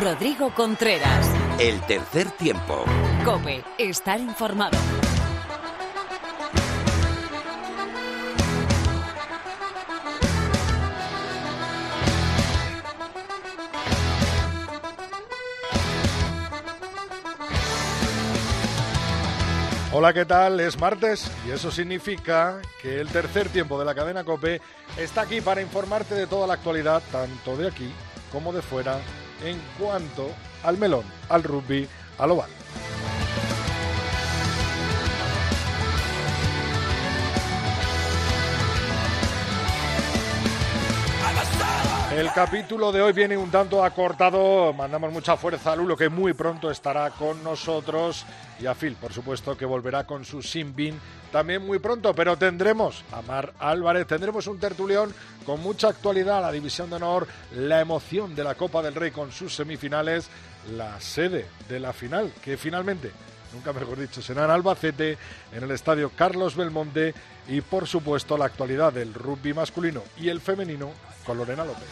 Rodrigo Contreras. El tercer tiempo. Cope, estar informado. Hola, ¿qué tal? Es martes y eso significa que el tercer tiempo de la cadena Cope está aquí para informarte de toda la actualidad, tanto de aquí como de fuera, en cuanto al melón, al rugby, al oval. El capítulo de hoy viene un tanto acortado. Mandamos mucha fuerza a Lulo, que muy pronto estará con nosotros. Y a Phil, por supuesto, que volverá con su Simbin también muy pronto. Pero tendremos a Mar Álvarez, tendremos un tertulión con mucha actualidad, la División de Honor, la emoción de la Copa del Rey con sus semifinales, la sede de la final, que finalmente nunca mejor dicho, será en Albacete, en el estadio Carlos Belmonte y por supuesto la actualidad del rugby masculino y el femenino con Lorena López.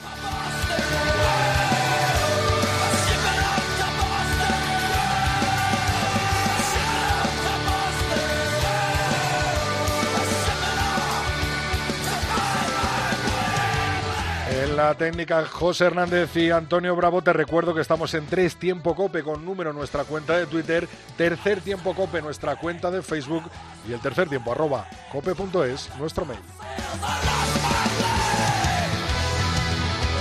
La técnica José Hernández y Antonio Bravo, te recuerdo que estamos en tres tiempo cope con número nuestra cuenta de Twitter, tercer tiempo cope nuestra cuenta de Facebook y el tercer tiempo arroba cope.es nuestro mail.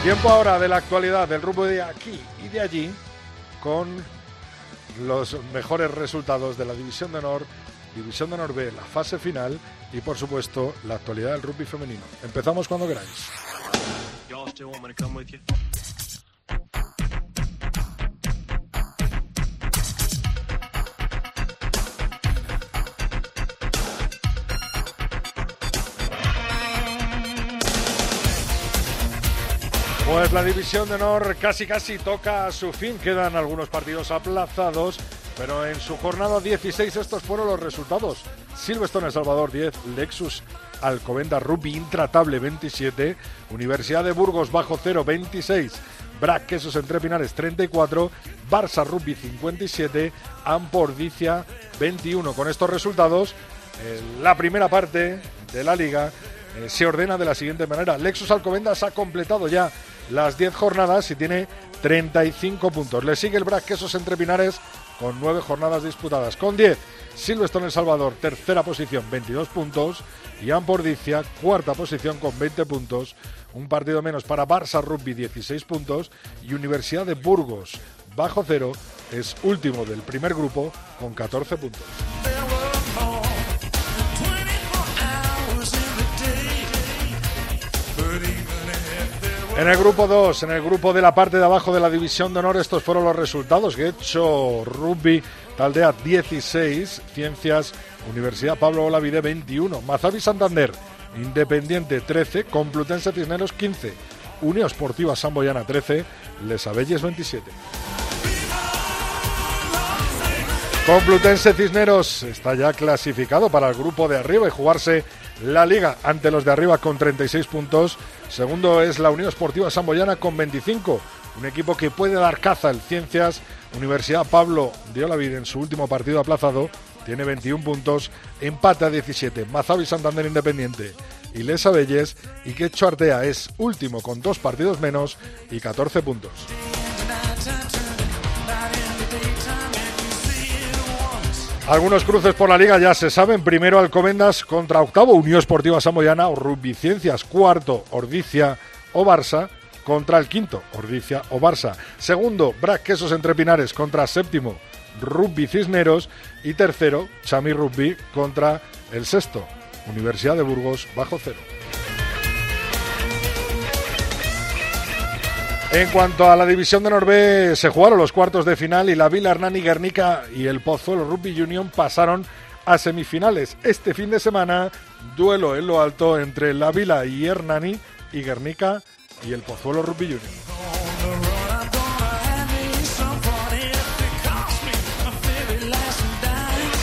Tiempo ahora de la actualidad del rumbo de aquí y de allí con los mejores resultados de la División de Honor, División de Honor B, la fase final y por supuesto la actualidad del rugby femenino. Empezamos cuando queráis. Pues la división de honor casi casi toca a su fin. Quedan algunos partidos aplazados, pero en su jornada 16 estos fueron los resultados. Silverstone El Salvador 10, Lexus Alcobenda Rugby Intratable 27, Universidad de Burgos Bajo Cero 26, Brac Quesos Entre Pinares 34, Barça Rugby 57, Ampordicia 21. Con estos resultados, la primera parte de la liga eh, se ordena de la siguiente manera. Lexus Alcobendas ha completado ya las 10 jornadas y tiene 35 puntos. Le sigue el Brac Quesos Entre Pinares con 9 jornadas disputadas. Con 10, Silvestre El Salvador, tercera posición, 22 puntos. Y Ampordicia, cuarta posición con 20 puntos. Un partido menos para Barça Rugby, 16 puntos. Y Universidad de Burgos, bajo cero, es último del primer grupo con 14 puntos. En el grupo 2, en el grupo de la parte de abajo de la división de honor, estos fueron los resultados. hecho Rugby Taldea 16, Ciencias Universidad Pablo Olavide 21, Mazavi Santander Independiente 13, Complutense Cisneros 15, Unión Esportiva Samboyana 13, Les Abelles 27. Complutense Cisneros está ya clasificado para el grupo de arriba y jugarse la liga ante los de arriba con 36 puntos. Segundo es la Unión Esportiva Samboyana con 25. Un equipo que puede dar caza al Ciencias. Universidad Pablo de Olavide en su último partido aplazado tiene 21 puntos. Empate a 17. Mazavi Santander Independiente y Les Abelles. Y Quecho Artea es último con dos partidos menos y 14 puntos. Algunos cruces por la liga ya se saben. Primero Alcobendas contra octavo Unión Esportiva Samoyana o Rugby Ciencias. Cuarto Ordicia o Barça contra el quinto Ordicia o Barça. Segundo Brac Quesos Entre Pinares contra séptimo Rugby Cisneros. Y tercero Chami Rugby contra el sexto Universidad de Burgos bajo cero. En cuanto a la división de Norbe, se jugaron los cuartos de final y la Vila Hernani Guernica y el Pozuelo Rugby Union pasaron a semifinales. Este fin de semana, duelo en lo alto entre la Vila y Hernani y Guernica y el Pozuelo Rugby Union.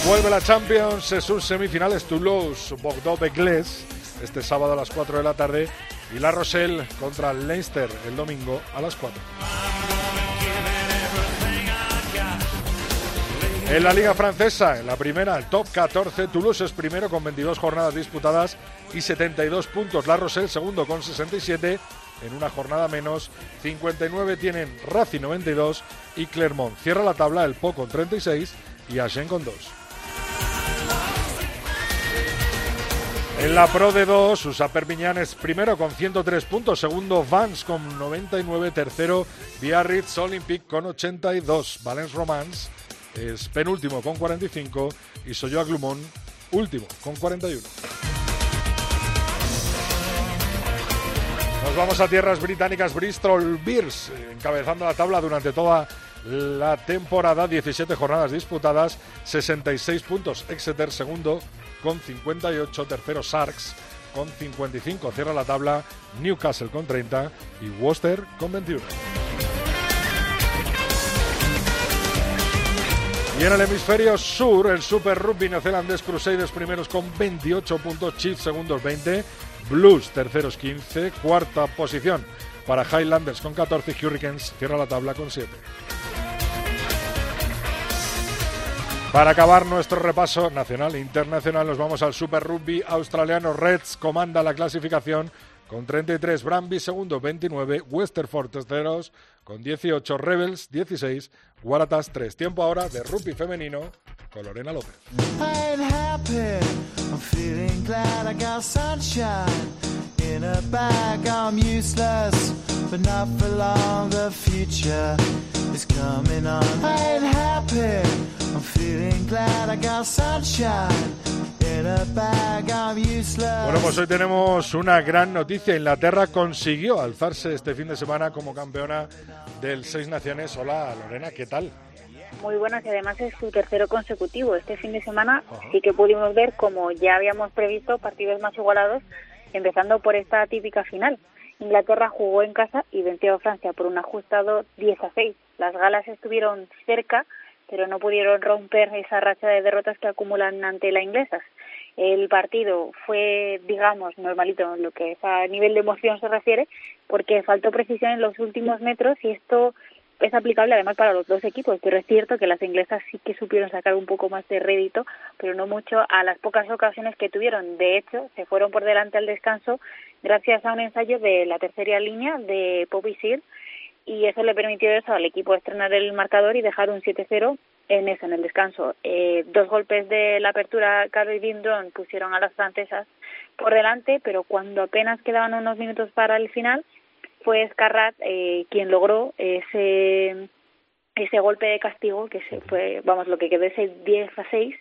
Vuelve la Champions sus semifinales Toulouse, Bordeaux, Begles, este sábado a las 4 de la tarde y La Rochelle contra Leinster el domingo a las 4. En la Liga Francesa, en la primera, el top 14, Toulouse es primero con 22 jornadas disputadas y 72 puntos. La Rochelle segundo con 67 en una jornada menos. 59 tienen Racing 92 y Clermont. Cierra la tabla el Po con 36 y Agen con 2. En la Pro de 2, Usa Perpiñán es primero con 103 puntos, segundo Vance con 99, tercero Biarritz Olympic con 82, Valence Romance es penúltimo con 45 y Soyo Glumón último con 41. Nos vamos a tierras británicas, Bristol Bears, encabezando la tabla durante toda la temporada, 17 jornadas disputadas, 66 puntos. Exeter segundo con 58, tercero Sarks con 55, cierra la tabla Newcastle con 30 y Worcester con 21. Y en el hemisferio sur, el Super Rugby neozelandés Crusaders primeros con 28 puntos, Chiefs segundos 20, Blues terceros 15, cuarta posición para Highlanders con 14, Hurricanes cierra la tabla con 7. Para acabar nuestro repaso nacional e internacional, nos vamos al Super Rugby australiano. Reds comanda la clasificación con 33, Brambis segundo 29, Westerford terceros con 18, Rebels 16, Waratahs 3. Tiempo ahora de rugby femenino con Lorena López. Bueno, pues hoy tenemos una gran noticia. Inglaterra consiguió alzarse este fin de semana como campeona del Seis Naciones. Hola Lorena, ¿qué tal? Muy buenas y además es su tercero consecutivo. Este fin de semana sí que pudimos ver, como ya habíamos previsto, partidos más igualados, empezando por esta típica final. Inglaterra jugó en casa y venció a Francia por un ajustado 10 a 6. Las galas estuvieron cerca, pero no pudieron romper esa racha de derrotas que acumulan ante la inglesas. El partido fue, digamos, normalito en lo que a nivel de emoción se refiere, porque faltó precisión en los últimos metros y esto es aplicable además para los dos equipos, pero es cierto que las inglesas sí que supieron sacar un poco más de rédito, pero no mucho a las pocas ocasiones que tuvieron. De hecho, se fueron por delante al descanso gracias a un ensayo de la tercera línea de Poppy Sear y eso le permitió eso al equipo estrenar el marcador y dejar un 7-0 en eso, en el descanso. Eh, dos golpes de la apertura Carly Dindron pusieron a las francesas por delante, pero cuando apenas quedaban unos minutos para el final, fue Escarrat eh, quien logró ese ese golpe de castigo que se fue, vamos, lo que quedó ese 10 a 6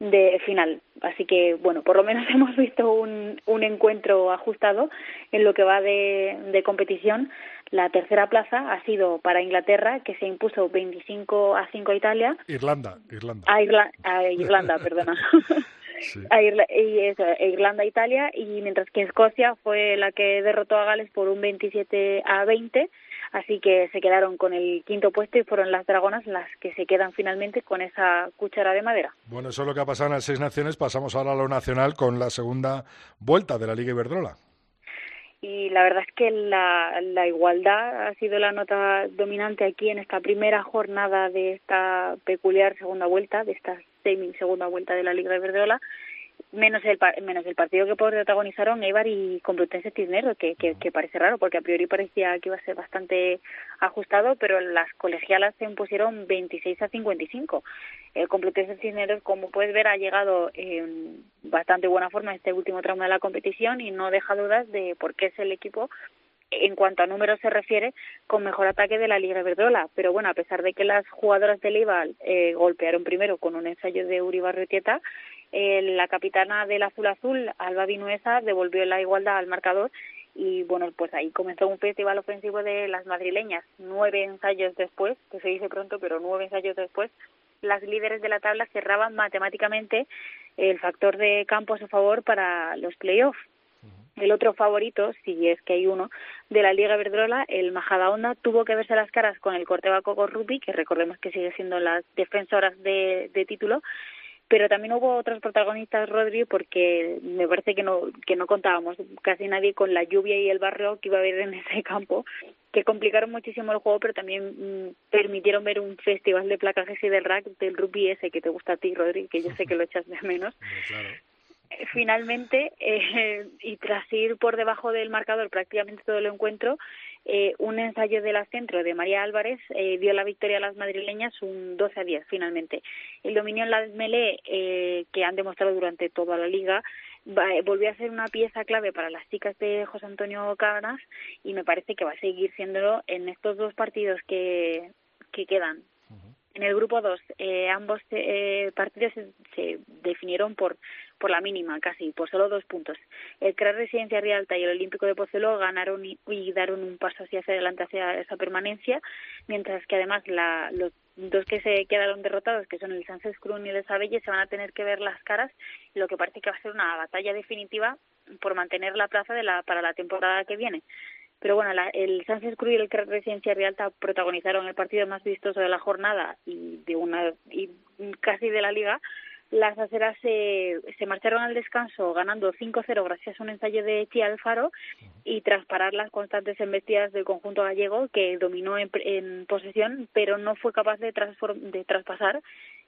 de final. Así que, bueno, por lo menos hemos visto un, un encuentro ajustado en lo que va de, de competición. La tercera plaza ha sido para Inglaterra, que se impuso 25 a 5 a Italia. Irlanda, Irlanda. A, Irlanda, perdona. A Irlanda, Italia, y mientras que Escocia fue la que derrotó a Gales por un 27 a 20 así que se quedaron con el quinto puesto y fueron las dragonas las que se quedan finalmente con esa cuchara de madera. Bueno, eso es lo que ha pasado en las seis naciones. Pasamos ahora a lo nacional con la segunda vuelta de la Liga Iberdrola. Y la verdad es que la, la igualdad ha sido la nota dominante aquí en esta primera jornada de esta peculiar segunda vuelta, de esta semi segunda vuelta de la Liga Iberdrola menos el menos el partido que protagonizaron Eibar y Complutense Cisneros que, que, parece raro porque a priori parecía que iba a ser bastante ajustado pero las colegialas se impusieron 26 a 55 el Complutense Cisneros como puedes ver ha llegado en bastante buena forma en este último tramo de la competición y no deja dudas de por qué es el equipo en cuanto a números se refiere, con mejor ataque de la Liga Verdrola. Pero bueno, a pesar de que las jugadoras del Eibar eh, golpearon primero con un ensayo de Uri Barretieta, eh, la capitana del Azul Azul, Alba Vinuesa, devolvió la igualdad al marcador y bueno, pues ahí comenzó un festival ofensivo de las madrileñas. Nueve ensayos después, que se dice pronto, pero nueve ensayos después, las líderes de la tabla cerraban matemáticamente el factor de campo a su favor para los playoffs. El otro favorito, si es que hay uno, de la Liga Verdrola, el Majadahonda, tuvo que verse las caras con el Corteva Coco Rugby, que recordemos que sigue siendo las defensoras de, de título, pero también hubo otros protagonistas, Rodri, porque me parece que no, que no contábamos casi nadie con la lluvia y el barrio que iba a haber en ese campo, que complicaron muchísimo el juego, pero también mm, permitieron ver un festival de placajes y del rack del rugby ese que te gusta a ti, Rodri, que yo sé que lo echas de menos. Finalmente, eh, y tras ir por debajo del marcador prácticamente todo el encuentro, eh, un ensayo del centro de María Álvarez eh, dio la victoria a las madrileñas un 12 a 10 finalmente. El dominio en la melee eh, que han demostrado durante toda la liga eh, volvió a ser una pieza clave para las chicas de José Antonio Canas y me parece que va a seguir siéndolo en estos dos partidos que, que quedan. En el grupo 2, eh, ambos eh, partidos se, se, definieron por por la mínima, casi, por solo dos puntos. El CRAS Residencia Rialta y el Olímpico de Pozuelo ganaron y, y, daron un paso hacia adelante hacia esa permanencia, mientras que además la, los dos que se quedaron derrotados, que son el Sánchez Cruz y el Sabelle, se van a tener que ver las caras, lo que parece que va a ser una batalla definitiva por mantener la plaza de la, para la temporada que viene. Pero bueno, la, el Sánchez Cruz y el Residencia Rialta protagonizaron el partido más vistoso de la jornada y de una y casi de la liga, las aceras se, se marcharon al descanso ganando 5-0 gracias a un ensayo de Chia Alfaro y tras parar las constantes embestidas del conjunto gallego que dominó en, en posesión pero no fue capaz de, de traspasar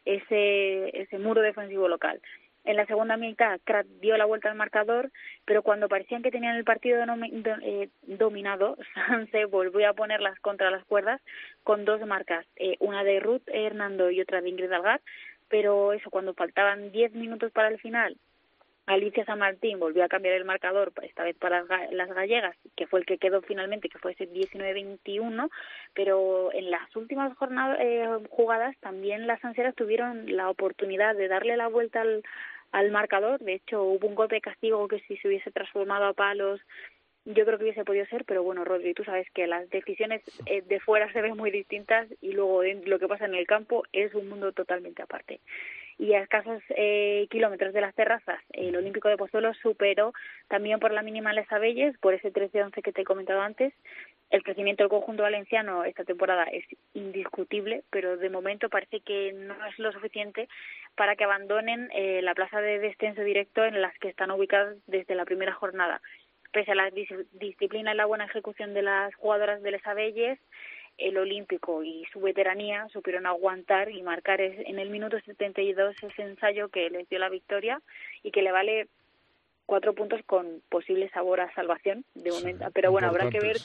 ese, ese muro defensivo local. En la segunda mitad, Krat dio la vuelta al marcador, pero cuando parecían que tenían el partido eh, dominado, Sanse volvió a ponerlas contra las cuerdas con dos marcas, eh, una de Ruth Hernando y otra de Ingrid Algar, pero eso, cuando faltaban 10 minutos para el final, Alicia San Martín volvió a cambiar el marcador, esta vez para las gallegas, que fue el que quedó finalmente, que fue ese 19-21, pero en las últimas jornadas, eh, jugadas también las anseras tuvieron la oportunidad de darle la vuelta al, al marcador. De hecho, hubo un golpe de castigo que si se hubiese transformado a palos yo creo que hubiese podido ser, pero bueno, Rodri, tú sabes que las decisiones eh, de fuera se ven muy distintas y luego lo que pasa en el campo es un mundo totalmente aparte. Y a escasos eh, kilómetros de las terrazas, el Olímpico de Pozuelo superó también por la mínima Les Abelles, por ese 13-11 que te he comentado antes. El crecimiento del conjunto valenciano esta temporada es indiscutible, pero de momento parece que no es lo suficiente para que abandonen eh, la plaza de descenso directo en las que están ubicadas desde la primera jornada. Pese a la disciplina y la buena ejecución de las jugadoras de Les Abelles, el Olímpico y su veteranía supieron aguantar y marcar en el minuto 72 ese ensayo que les dio la victoria y que le vale cuatro puntos con posible sabor a salvación de momento. Sí, Pero bueno, habrá que ver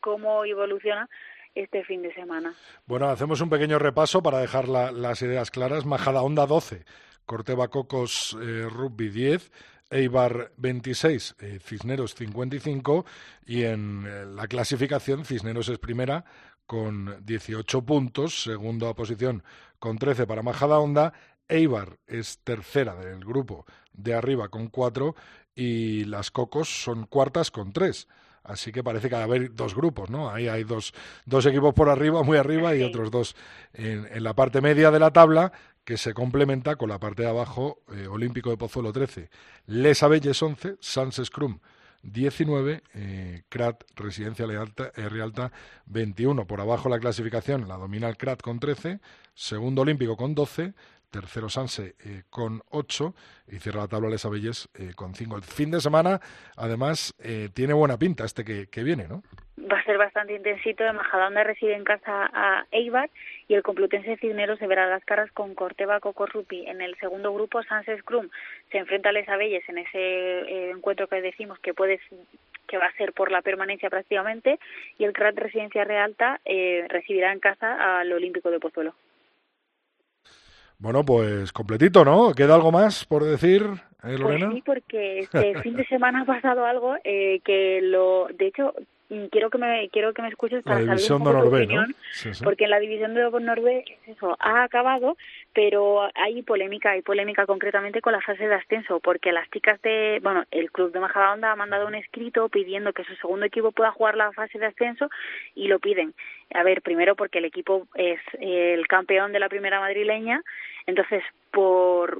cómo evoluciona este fin de semana. Bueno, hacemos un pequeño repaso para dejar la, las ideas claras. Majada Onda 12, Corteva Cocos eh, Rugby 10, Eibar 26, eh, Cisneros 55 y en eh, la clasificación Cisneros es primera con 18 puntos, segunda posición con 13 para Majada Honda, Eibar es tercera del grupo de arriba con 4 y las Cocos son cuartas con 3. Así que parece que va a haber dos grupos, ¿no? Ahí hay dos, dos equipos por arriba, muy arriba, y otros dos en, en la parte media de la tabla, que se complementa con la parte de abajo, eh, Olímpico de Pozuelo 13, Les Abelles 11, Sans Scrum 19, eh, Crat Residencia Lealta, eh, Rialta 21. Por abajo la clasificación la domina el Crat con 13, segundo Olímpico con 12, tercero Sanse eh, con 8 y cierra la tabla Les Abelles eh, con 5. El fin de semana, además, tiene buena pinta este que, que viene, ¿no? Va a ser bastante intensito. De Majadahonda recibe en casa a Eibar y el Complutense Cisneros se verá las caras con Corteva Cocorrupi. En el segundo grupo, Sánchez Crum se enfrenta a Les Abelles en ese eh, encuentro que decimos que puede que va a ser por la permanencia prácticamente y el CRAT Residencia Realta eh, recibirá en casa al Olímpico de Pozuelo. Bueno, pues completito, ¿no? ¿Queda algo más por decir, eh, Lorena? Pues sí, porque este fin de semana ha pasado algo eh, que lo, de hecho, quiero que me quiero que me escuches para la división saber un poco de Norbe, tu opinión, ¿no? Sí, sí. porque en la división de Norbe eso ha acabado, pero hay polémica, hay polémica concretamente con la fase de ascenso, porque las chicas de, bueno, el club de Majadahonda ha mandado un escrito pidiendo que su segundo equipo pueda jugar la fase de ascenso y lo piden. A ver, primero porque el equipo es el campeón de la primera madrileña, entonces por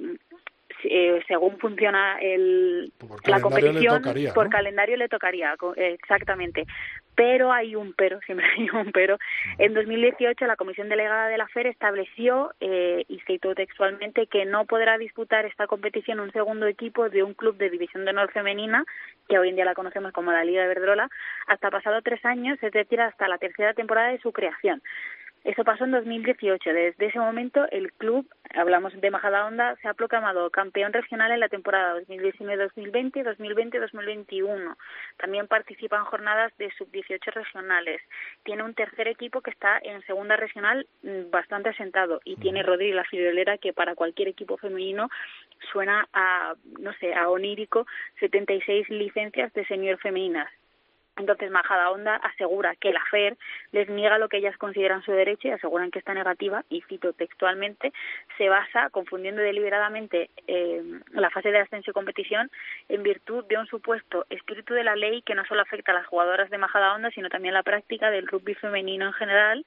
eh, según funciona el, la competición, por calendario le tocaría, exactamente. Pero hay un pero, siempre hay un pero. En 2018 la Comisión Delegada de la FER estableció, eh, y citó textualmente, que no podrá disputar esta competición un segundo equipo de un club de división de honor femenina, que hoy en día la conocemos como la Liga de Verdrola, hasta pasado tres años, es decir, hasta la tercera temporada de su creación. Eso pasó en 2018. Desde ese momento, el club, hablamos de Majadahonda, se ha proclamado campeón regional en la temporada 2019-2020 y 2020-2021. También participa en jornadas de sub-18 regionales. Tiene un tercer equipo que está en segunda regional mm, bastante asentado y tiene Rodríguez la friolera que para cualquier equipo femenino suena a, no sé, a onírico 76 licencias de senior femeninas entonces, Majadahonda asegura que la FER les niega lo que ellas consideran su derecho y aseguran que esta negativa, y cito textualmente, se basa, confundiendo deliberadamente eh, la fase de ascenso y competición, en virtud de un supuesto espíritu de la ley que no solo afecta a las jugadoras de Majadahonda, sino también a la práctica del rugby femenino en general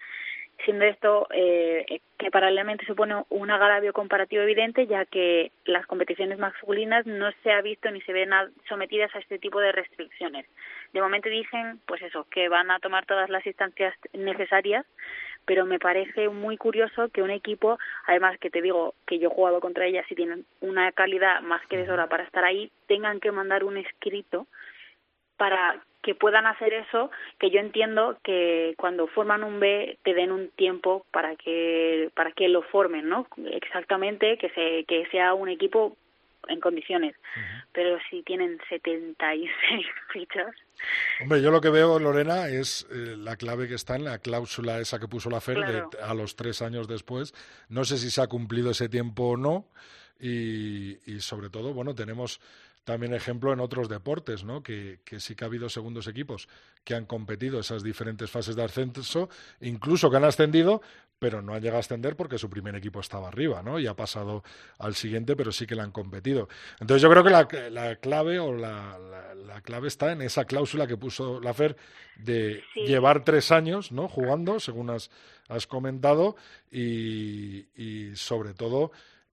siendo esto eh, que paralelamente supone un agravio comparativo evidente, ya que las competiciones masculinas no se ha visto ni se ven sometidas a este tipo de restricciones. De momento dicen, pues eso, que van a tomar todas las instancias necesarias, pero me parece muy curioso que un equipo, además que te digo que yo he jugado contra ellas y tienen una calidad más que de sobra para estar ahí, tengan que mandar un escrito para que puedan hacer eso, que yo entiendo que cuando forman un B te den un tiempo para que para que lo formen, ¿no? Exactamente, que se que sea un equipo en condiciones. Pero si tienen 76 fichas. Hombre, yo lo que veo, Lorena, es eh, la clave que está en la cláusula esa que puso la FER a los tres años después. No sé si se ha cumplido ese tiempo o no. Y, y sobre todo, bueno, tenemos también ejemplo en otros deportes, ¿no? Que, que, sí que ha habido segundos equipos que han competido esas diferentes fases de ascenso, incluso que han ascendido, pero no han llegado a ascender porque su primer equipo estaba arriba, ¿no? Y ha pasado al siguiente, pero sí que le han competido. Entonces yo creo que la, clave o la, clave está en esa cláusula que puso la FER de llevar tres años, ¿no? Jugando, según has, has comentado, y, y sobre todo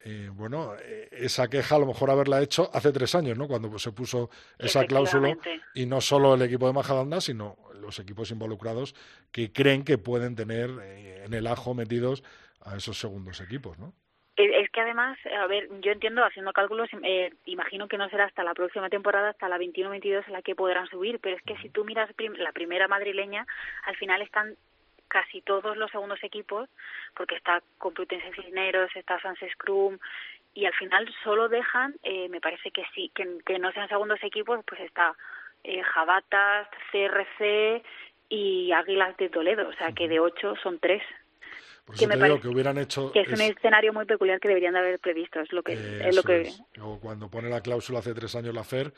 eh, bueno, eh, esa queja a lo mejor haberla hecho hace tres años, ¿no? Cuando se puso esa cláusula y no solo el equipo de Majadahonda, sino los equipos involucrados que creen que pueden tener eh, en el ajo metidos a esos segundos equipos, ¿no? Es que además, a ver, yo entiendo, haciendo cálculos, imagino que no será hasta la próxima temporada, hasta la 21-22 en la que podrán subir, pero es que si tú miras la primera madrileña, al final están casi todos los segundos equipos, porque está Complutense Cisneros, está Sans Scrum, y al final solo dejan, eh, me parece que sí, que, no sean segundos equipos, pues está eh, Jabatas, CRC y Águilas de Toledo, o sea que de ocho son tres. que me parece que hubieran hecho que es, un escenario muy peculiar que deberían de haber previsto es lo que es lo que o cuando pone la cláusula hace tres años la FER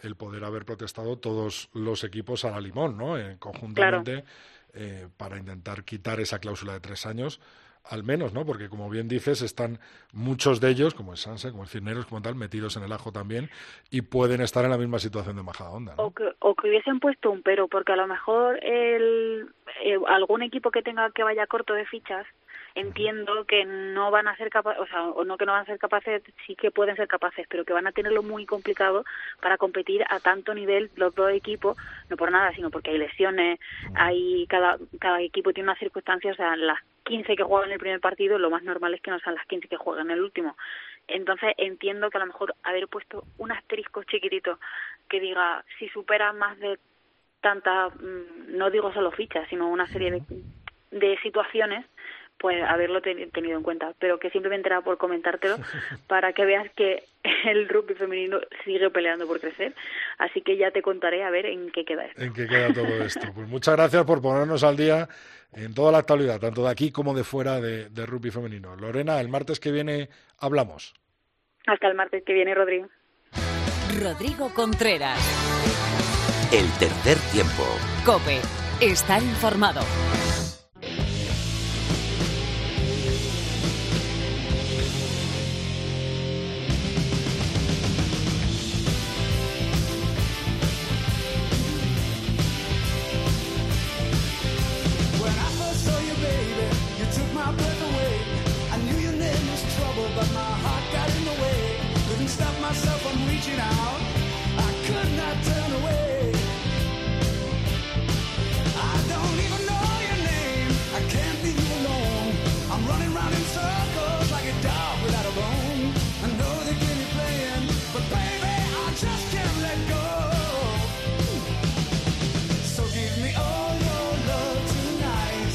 el poder haber protestado todos los equipos a la limón no eh, conjuntamente eh, para intentar quitar esa cláusula de tres años, al menos, ¿no? Porque como bien dices, están muchos de ellos, como el Sanse, como el Cirneros, como tal, metidos en el ajo también y pueden estar en la misma situación de Majadahonda. ¿no? O, que, o que hubiesen puesto un pero, porque a lo mejor el, eh, algún equipo que tenga que vaya corto de fichas entiendo que no van a ser capaces, o sea, o no que no van a ser capaces, sí que pueden ser capaces, pero que van a tenerlo muy complicado para competir a tanto nivel los dos equipos, no por nada, sino porque hay lesiones, hay cada, cada equipo tiene unas circunstancias, o sea, las 15 que juegan en el primer partido, lo más normal es que no sean las 15 que juegan en el último. Entonces entiendo que a lo mejor haber puesto un asterisco chiquitito que diga si supera más de tantas, mm, no digo solo fichas, sino una serie de, de situaciones, pues haberlo tenido en cuenta, pero que simplemente era por comentártelo para que veas que el rugby femenino sigue peleando por crecer, así que ya te contaré a ver en qué queda esto. En qué queda todo esto. Pues muchas gracias por ponernos al día en toda la actualidad, tanto de aquí como de fuera de, de rugby femenino. Lorena, el martes que viene hablamos. Hasta el martes que viene, Rodrigo. Rodrigo Contreras. El tercer tiempo. Cope. Estar informado.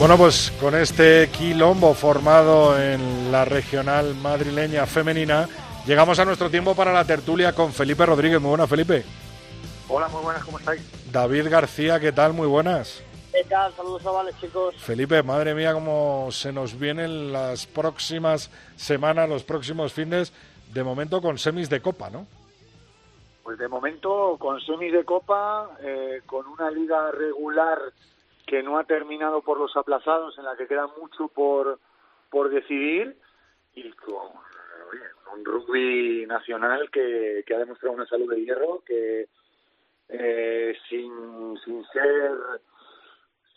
Bueno, pues con este quilombo formado en la regional madrileña femenina, llegamos a nuestro tiempo para la tertulia con Felipe Rodríguez. Muy buenas, Felipe. Hola, muy buenas, ¿cómo estáis? David García, ¿qué tal? Muy buenas. ¿Qué tal? Saludos chavales, chicos. Felipe, madre mía, cómo se nos vienen las próximas semanas, los próximos fines, de momento con semis de copa, ¿no? Pues de momento con semis de copa, eh, con una liga regular que no ha terminado por los aplazados, en la que queda mucho por, por decidir, y con un rugby nacional que, que ha demostrado una salud de hierro, que eh, sin, sin ser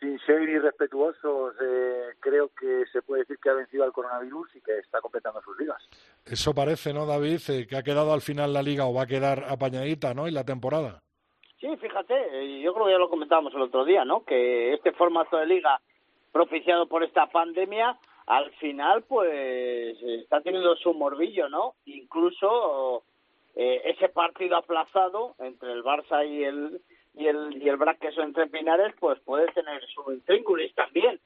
sin ser irrespetuosos, eh, creo que se puede decir que ha vencido al coronavirus y que está completando sus ligas. Eso parece, ¿no, David? Eh, que ha quedado al final la liga o va a quedar apañadita, ¿no? En la temporada. Sí, fíjate, eh, yo creo que ya lo comentábamos el otro día, ¿no? Que este formato de liga propiciado por esta pandemia, al final, pues está teniendo su morbillo, ¿no? Incluso eh, ese partido aplazado entre el Barça y el y el y el son entre Pinares, pues puede tener su intríngulis también.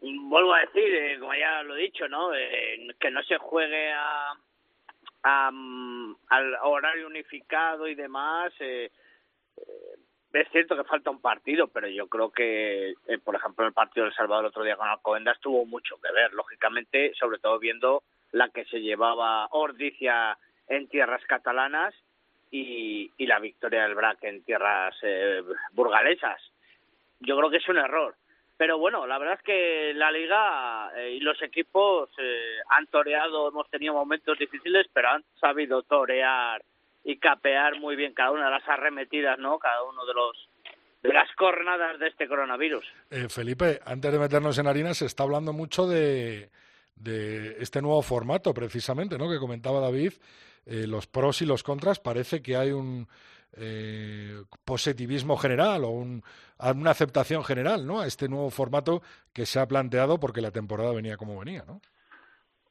Vuelvo a decir, eh, como ya lo he dicho, ¿no? Eh, que no se juegue a, a, mm, al horario unificado y demás. Eh, es cierto que falta un partido, pero yo creo que, eh, por ejemplo, el partido del Salvador el otro día con Alcobendas tuvo mucho que ver, lógicamente, sobre todo viendo la que se llevaba Ordicia en tierras catalanas y, y la victoria del BRAC en tierras eh, burgalesas. Yo creo que es un error. Pero bueno, la verdad es que la liga eh, y los equipos eh, han toreado, hemos tenido momentos difíciles, pero han sabido torear y capear muy bien cada una de las arremetidas, ¿no? Cada uno de los de las cornadas de este coronavirus. Eh, Felipe, antes de meternos en harina, se está hablando mucho de, de este nuevo formato, precisamente, ¿no? Que comentaba David, eh, los pros y los contras. Parece que hay un eh, positivismo general o un, una aceptación general, ¿no? A este nuevo formato que se ha planteado porque la temporada venía como venía, ¿no?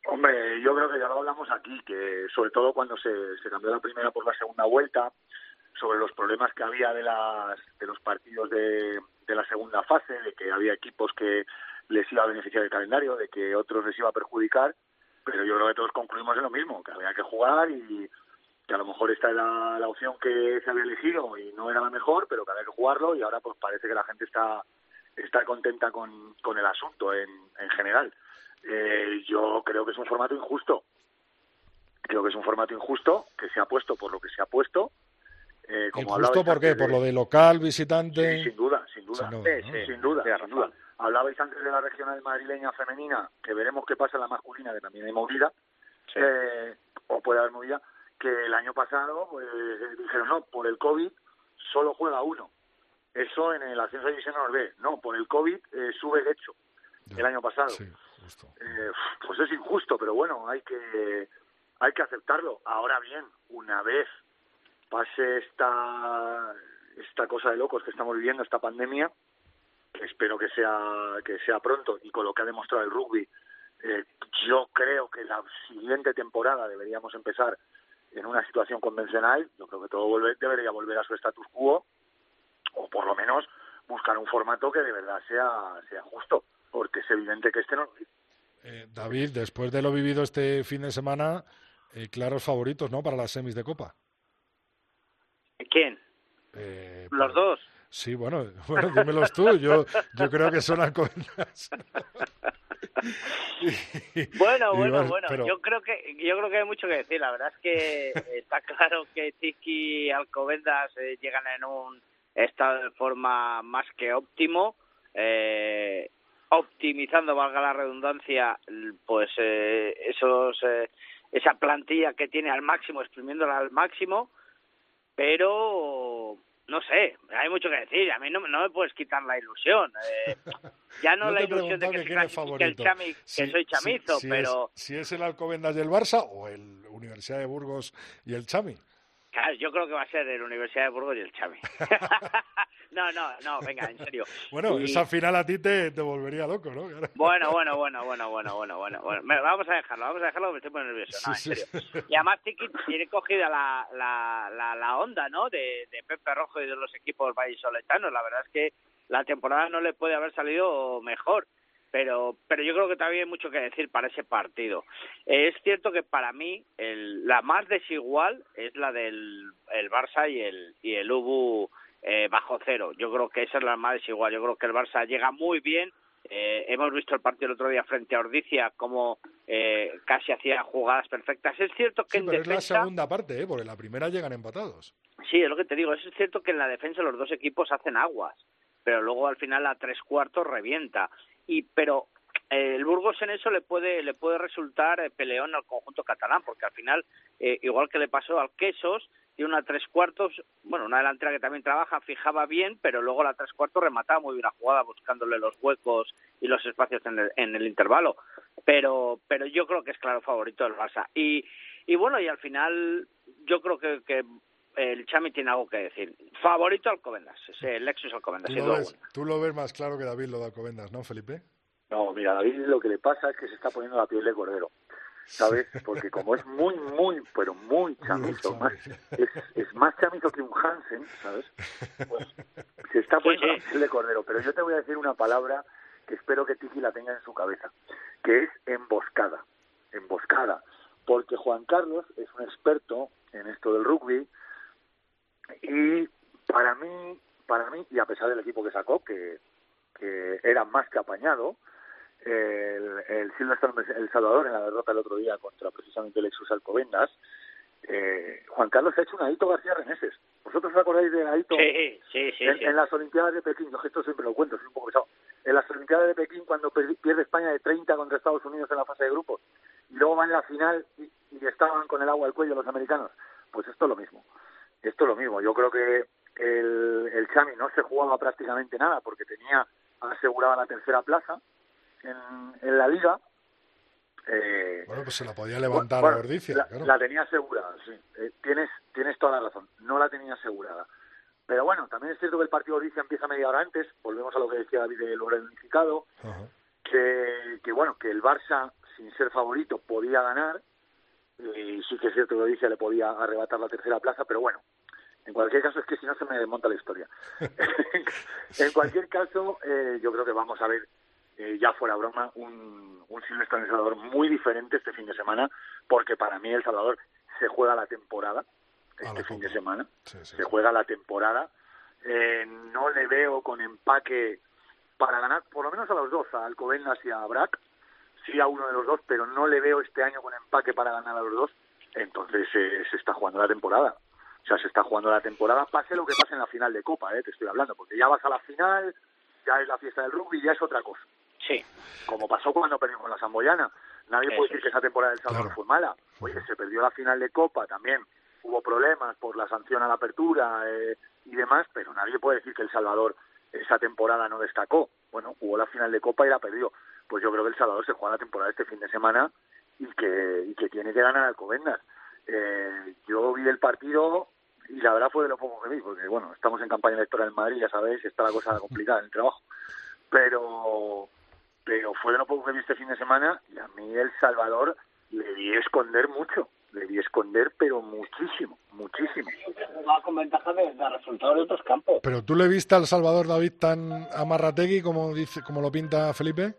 Hombre, yo creo que ya lo hablamos aquí, que sobre todo cuando se, se cambió la primera por la segunda vuelta, sobre los problemas que había de, las, de los partidos de, de la segunda fase, de que había equipos que les iba a beneficiar el calendario, de que otros les iba a perjudicar, pero yo creo que todos concluimos en lo mismo, que había que jugar y que a lo mejor esta era la opción que se había elegido y no era la mejor, pero que había que jugarlo y ahora pues parece que la gente está está contenta con, con el asunto en, en general. Eh, yo creo que es un formato injusto. Creo que es un formato injusto que se ha puesto por lo que se ha puesto. Eh, como ¿Injusto por qué? ¿Por lo de local, visitante? Sí, sin duda, sin duda. Sin Sí, duda, sí, ¿no? sin duda, sin duda. Hablabais antes de la regional madrileña femenina, que veremos qué pasa en la masculina, que también hay movida, eh, o puede haber movida, que el año pasado pues, dijeron, no, por el COVID solo juega uno. Eso en el ascenso de división B. No, por el COVID eh, sube el hecho el año pasado. Sí, Eh, pues es injusto, pero bueno, hay que hay que aceptarlo. Ahora bien, una vez pase esta esta cosa de locos que estamos viviendo, esta pandemia, que espero que sea que sea pronto y con lo que ha demostrado el rugby, eh, yo creo que la siguiente temporada deberíamos empezar en una situación convencional. Yo creo que todo vuelve, debería volver a su status quo o por lo menos buscar un formato que de verdad sea sea justo, porque es evidente que este no Eh, David, después de lo vivido este fin de semana, eh, claros favoritos, ¿no? Para las semis de Copa. ¿Quién? Eh, Los pues- dos. Sí, bueno, bueno, dímelos tú. Yo, yo creo que son. Y- Bueno, bueno, vas- bueno. pero- Yo creo que yo creo que hay mucho que decir. La verdad es que está claro que Tiki y Alcobendas eh, llegan en un estado de forma más que óptimo, eh, optimizando, valga la redundancia, pues eh, esos eh, esa plantilla que tiene al máximo, exprimiéndola al máximo, pero no sé, hay mucho que decir. A mí no, no me puedes quitar la ilusión. Eh, ya no, No la ilusión de que que se el chami, que soy chamizo, si pero si es el Alcobendas del Barça o el Universidad de Burgos y el Chami. Claro, yo creo que va a ser el Universidad de Burgos y el Xavi. no, no, no, venga, en serio. Bueno, Y- esa final a ti te, te volvería loco, ¿no? Bueno, bueno, bueno, bueno, bueno, bueno, bueno, bueno. Vamos a dejarlo, vamos a dejarlo porque estoy poniendo nervioso. No, en serio. Y además Tiki tiene cogida la, la, la, la onda, ¿no? De, de Pepe Rojo y de los equipos vallisoletanos. La verdad es que la temporada no le puede haber salido mejor. pero pero yo creo que todavía hay mucho que decir para ese partido. es cierto que para mí el, la más desigual es la del el Barça y el y el Ubu eh, bajo cero. Yo creo que esa es la más desigual. Yo creo que el Barça llega muy bien. Eh, hemos visto el partido el otro día frente a Ordicia como eh, casi hacía jugadas perfectas. Es cierto que en pero defensa... es la segunda parte, ¿eh? porque la primera llegan empatados. Sí, es lo que te digo. Es cierto que en la defensa los dos equipos hacen aguas, pero luego al final a tres cuartos revienta y pero eh, el Burgos en eso le puede le puede resultar eh, peleón al conjunto catalán porque al final eh, igual que le pasó al Quesos tiene una tres cuartos bueno una delantera que también trabaja fijaba bien pero luego la tres cuartos remataba muy bien la jugada buscándole los huecos y los espacios en el, en el intervalo pero pero yo creo que es claro favorito del Barça y y bueno y al final yo creo que, que el Chami tiene algo que decir. Favorito Alcobendas, el Lexus Alcobendas. ¿Tú lo, ves, tú lo ves más claro que David lo de Alcobendas, ¿no, Felipe? No, mira, David lo que le pasa es que se está poniendo la piel de cordero. ¿Sabes? Porque como es muy, muy, pero muy chamito, más, es, es, más chamito que un Hansen, ¿sabes? Pues se está poniendo la piel de cordero. Pero yo te voy a decir una palabra que espero que Tiki la tenga en su cabeza, que es emboscada. Emboscada. Porque Juan Carlos es un experto en esto del rugby, y para mí, para mí, y a pesar del equipo que sacó, que, que era más que apañado, el, el El Salvador en la derrota el otro día contra precisamente el Exus Alcobendas, eh, Juan Carlos ha hecho un Aito García Reneses. ¿Vosotros os acordáis de Aito? Sí, sí, sí. En, las Olimpiadas de Pekín, yo esto siempre lo cuento, soy un poco pesado. En las Olimpiadas de Pekín, cuando pierde España de 30 contra Estados Unidos en la fase de grupos, y luego van en la final y, y estaban con el agua al cuello los americanos, pues esto es lo mismo. Esto es lo mismo. Yo creo que el, el Chami no se jugaba prácticamente nada porque tenía asegurada la tercera plaza en, en la liga. Eh, bueno, pues se la podía levantar a Ordicia. La, la, tenía asegurada, sí. Eh, tienes, tienes toda la razón. No la tenía asegurada. Pero bueno, también es cierto que el partido de Ordicia empieza media hora antes. Volvemos a lo que decía David de lo unificado. Que, que bueno, que el Barça, sin ser favorito, podía ganar y sí que es cierto que Odisea le podía arrebatar la tercera plaza, pero bueno, en cualquier caso es que si no se me desmonta la historia. en cualquier caso, eh, yo creo que vamos a ver, eh, ya fuera broma, un, un Silvestre en El Salvador muy diferente este fin de semana, porque para mí El Salvador se juega la temporada, este fin de semana, se juega la temporada. Eh, no le veo con empaque para ganar, por lo menos a los dos, a Alcobendas y a Brac, sí a uno de los dos, pero no le veo este año con empaque para ganar a los dos, entonces eh, se está jugando la temporada. O sea, se está jugando la temporada, pase lo que pase en la final de Copa, eh, te estoy hablando, porque ya vas a la final, ya es la fiesta del rugby, ya es otra cosa. Sí. Como pasó cuando perdimos con la Samboyana. Nadie puede decir que esa temporada del Salvador fue mala. Oye, se perdió la final de Copa también. Hubo problemas por la sanción a la apertura eh, y demás, pero nadie puede decir que El Salvador esa temporada no destacó. Bueno, hubo la final de Copa y la perdió pues yo creo que El Salvador se juega la temporada este fin de semana y que, y que tiene que ganar Alcobendas. Eh, yo vi el partido y la verdad fue de lo poco que vi, porque bueno, estamos en campaña electoral en Madrid, ya sabéis, está la cosa complicada en el trabajo, pero, pero fue de lo poco que vi este fin de semana y a mí El Salvador le vi esconder mucho, le vi esconder, pero muchísimo, muchísimo. Va con ventaja de, de resultados de otros campos. Pero tú le viste al Salvador David tan amarrategui como dice, como lo pinta Felipe?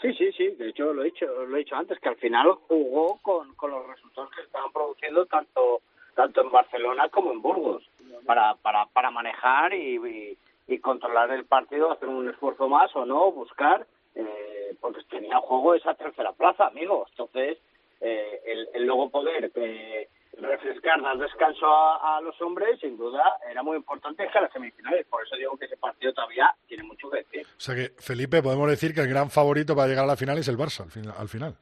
Sí, sí, sí. De hecho, lo he dicho, lo he dicho antes, que al final jugó con, con los resultados que estaban produciendo tanto tanto en Barcelona como en Burgos para para, para manejar y, y, controlar el partido, hacer un esfuerzo más o no, buscar, eh, porque tenía juego esa tercera plaza, amigos. Entonces, eh, el, el luego poder eh, refrescar, dar descanso a, los hombres, sin duda, era muy importante que las semifinales. Por eso digo que ese partido todavía tiene mucho que decir. O sea que, Felipe, podemos decir que el gran favorito para llegar a la final es el Barça, al, final. Al final.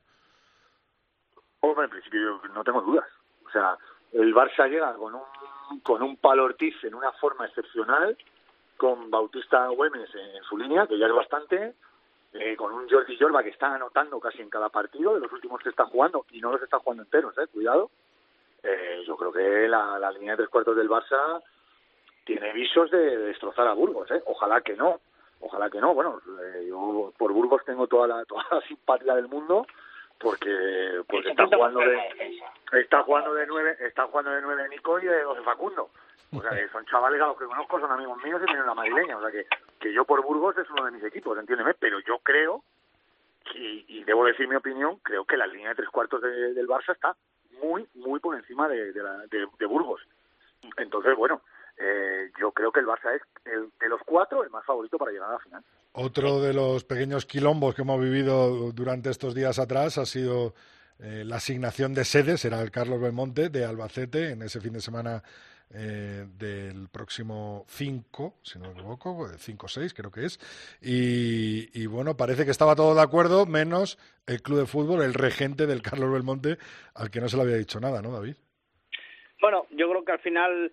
Hombre, en principio no tengo dudas. O sea, el Barça llega con un, con un palo Ortiz en una forma excepcional, con Bautista Güemes en, su línea, que ya es bastante, eh, con un Jordi Jorba que está anotando casi en cada partido de los últimos que está jugando, y no los está jugando enteros, eh, cuidado eh, yo creo que la, la, línea de tres cuartos del Barça tiene visos de, destrozar a Burgos, ¿eh? Ojalá que no, ojalá que no. Bueno, eh, yo por Burgos tengo toda la, toda la simpatía del mundo porque porque está jugando de está jugando de nueve está jugando de nueve Nico y de doce Facundo o sea que son chavales a los que conozco son amigos míos y tienen la madrileña o sea que que yo por Burgos es uno de mis equipos entiéndeme pero yo creo y, debo decir mi opinión, creo que la línea de tres cuartos del Barça está muy, muy por encima de, de, Burgos. Entonces, bueno, eh, yo creo que el Barça es el, de los cuatro el más favorito para llegar a la final. Otro de los pequeños quilombos que hemos vivido durante estos días atrás ha sido eh, la asignación de sedes, era el Carlos Belmonte de Albacete en ese fin de semana eh, del próximo 5, si no me equivoco, 5 o 6 creo que es. Y, bueno, parece que estaba todo de acuerdo, menos el club de fútbol, el regente del Carlos Belmonte, al que no se le había dicho nada, ¿no, David? Bueno, yo creo que al final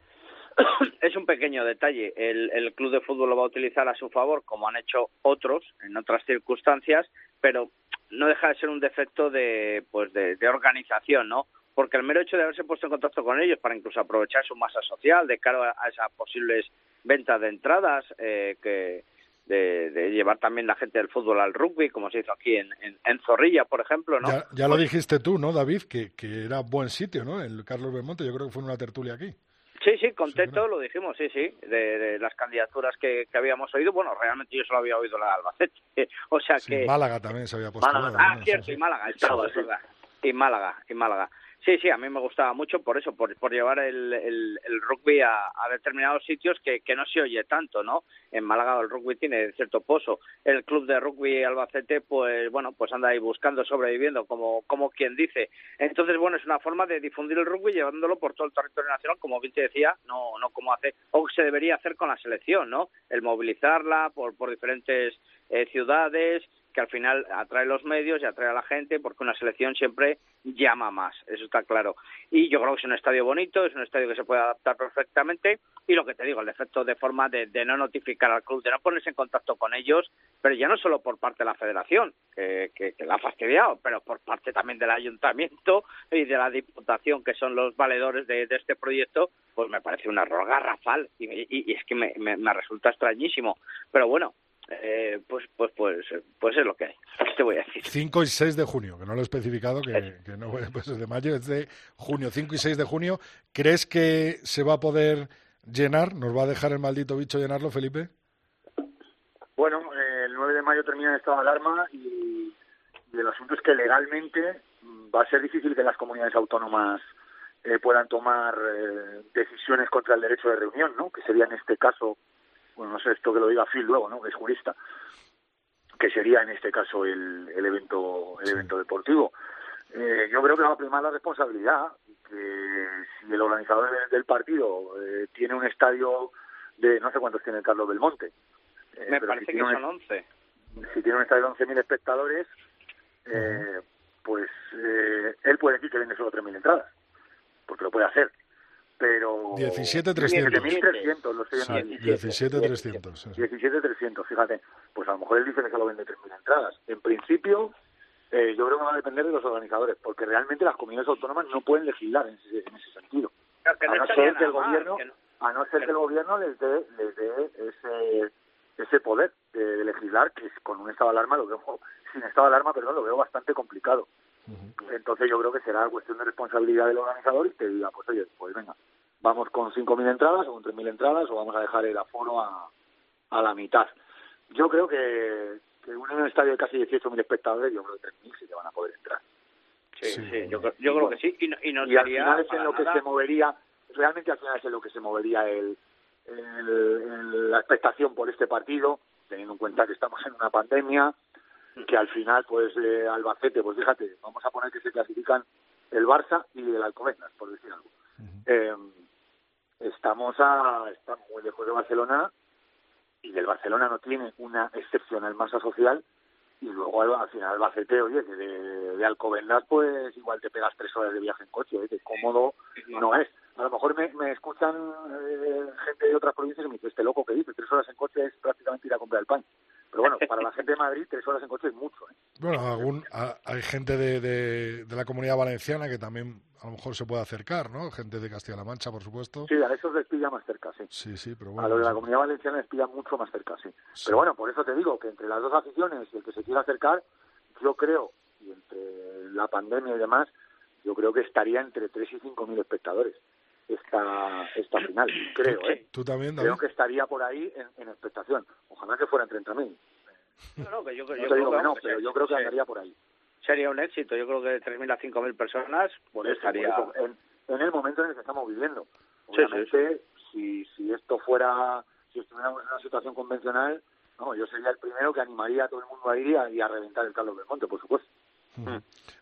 es un pequeño detalle. El club de fútbol lo va a utilizar a su favor, como han hecho otros en otras circunstancias, pero no deja de ser un defecto de, pues de organización, ¿no? Porque el mero hecho de haberse puesto en contacto con ellos para incluso aprovechar su masa social de cara a esas posibles ventas de entradas, eh, que de, llevar también la gente del fútbol al rugby, como se hizo aquí en, en, Zorrilla, por ejemplo, ¿no? Ya, lo dijiste tú, ¿no, David? Que, que era buen sitio, ¿no? El Carlos Belmonte, yo creo que fue en una tertulia aquí. Sí, sí, contento, lo dijimos, sí, sí, de, las candidaturas que, habíamos oído. Bueno, realmente yo solo había oído la de Albacete, o sea que... Málaga también se había puesto. ah, cierto, y Málaga, estaba, es verdad. Y Málaga, y Málaga. Sí, sí, a mí me gustaba mucho por eso, por, por llevar el, rugby a, a, determinados sitios que, que no se oye tanto, ¿no? En Málaga el rugby tiene cierto pozo. El club de rugby Albacete, pues bueno, pues anda ahí buscando, sobreviviendo, como, como quien dice. Entonces, bueno, es una forma de difundir el rugby llevándolo por todo el territorio nacional, como bien te decía, no, no como hace, o se debería hacer con la selección, ¿no? El movilizarla por, por diferentes eh, ciudades, que al final atrae los medios y atrae a la gente porque una selección siempre llama más, eso está claro. Y yo creo que es un estadio bonito, es un estadio que se puede adaptar perfectamente y lo que te digo, el efecto de forma de, no notificar al club, de no ponerse en contacto con ellos, pero ya no solo por parte de la federación, que, que, la ha fastidiado, pero por parte también del ayuntamiento y de la diputación, que son los valedores de, este proyecto, pues me parece un error garrafal y, y, es que me, me resulta extrañísimo. Pero bueno, eh, pues, pues, pues, pues es lo que hay. te voy a decir? 5 y 6 de junio, que no lo he especificado, que, que no pues es de mayo, es de junio. 5 y 6 de junio. ¿Crees que se va a poder llenar? ¿Nos va a dejar el maldito bicho llenarlo, Felipe? Bueno, eh, el 9 de mayo termina el estado de alarma y, y, el asunto es que legalmente va a ser difícil que las comunidades autónomas eh, puedan tomar eh, decisiones contra el derecho de reunión, ¿no? Que sería en este caso bueno, no sé esto que lo diga Phil luego, ¿no? Que es jurista, que sería en este caso el, el evento el evento deportivo. Eh, yo creo que va a primar la responsabilidad que si el organizador del partido eh, tiene un estadio de no sé cuántos tiene Carlos Belmonte. Eh, Me parece que son 11. Si tiene un estadio de 11.000 espectadores, eh, pues eh, él puede decir que vende solo 3.000 entradas, porque lo puede hacer pero 17.300 17.300 lo estoy 17.300 17.300 fíjate. Pues a lo mejor él dice que solo vende 3.000 entradas. En principio eh, yo creo que va a depender de los organizadores porque realmente las comunidades autónomas no pueden legislar en ese, en ese sentido. A no ser que el gobierno a no ser que el gobierno les dé, les dé ese ese poder de, legislar que con un estado de alarma lo veo sin estado de alarma perdón lo veo bastante complicado entonces yo creo que será cuestión de responsabilidad del organizador y que diga, pues oye, pues venga, vamos con 5.000 entradas o con 3.000 entradas o vamos a dejar el aforo a, a la mitad. Yo creo que, que en un estadio de casi 18.000 espectadores, yo creo que 3.000 sí que van a poder entrar. Sí, sí, yo, yo creo que sí. Y, no, y, no y al final es en lo que se movería, realmente al final es en lo que se movería el, el, la expectación por este partido, teniendo en cuenta que estamos en una pandemia, que al final, pues eh, Albacete, pues fíjate, vamos a poner que se clasifican el Barça y el Alcobendas, por decir algo. eh, estamos a estamos muy lejos de Barcelona y del Barcelona no tiene una excepcional masa social y luego al, final Albacete, oye, que de, de, Alcobendas pues igual te pegas tres horas de viaje en coche, ¿eh? que cómodo no es. A lo mejor me, me escuchan eh, gente de otras provincias y me dice, este loco que dice, tres horas en coche es prácticamente ir a comprar el pan. Pero bueno, para la gente de Madrid, tres horas en coche es mucho. ¿eh? Bueno, algún, hay gente de, de, de, la comunidad valenciana que también a lo mejor se puede acercar, ¿no? Gente de Castilla-La Mancha, por supuesto. Sí, a esos les pilla más cerca, sí. Sí, sí, pero bueno. A los de la comunidad valenciana les pilla mucho más cerca, sí. sí. Pero bueno, por eso te digo que entre las dos aficiones y el que se quiera acercar, yo creo, y entre la pandemia y demás, yo creo que estaría entre 3 y 5 mil espectadores esta, esta final, creo, ¿eh? ¿Tú también, Creo que estaría por ahí en, en expectación. Ojalá que fueran 30.000. No, que yo, No yo te digo creo que no, que pero yo creo que andaría por ahí. sería un éxito. Yo creo que de 3.000 a 5.000 personas Por eso, estaría... por eso, en, en el momento en el que estamos viviendo. Sí, sí, Obviamente, si, si esto fuera, si estuviéramos en una situación convencional, no, yo sería el primero que animaría a todo el mundo a ir y a, y a reventar el Carlos Belmonte, por supuesto.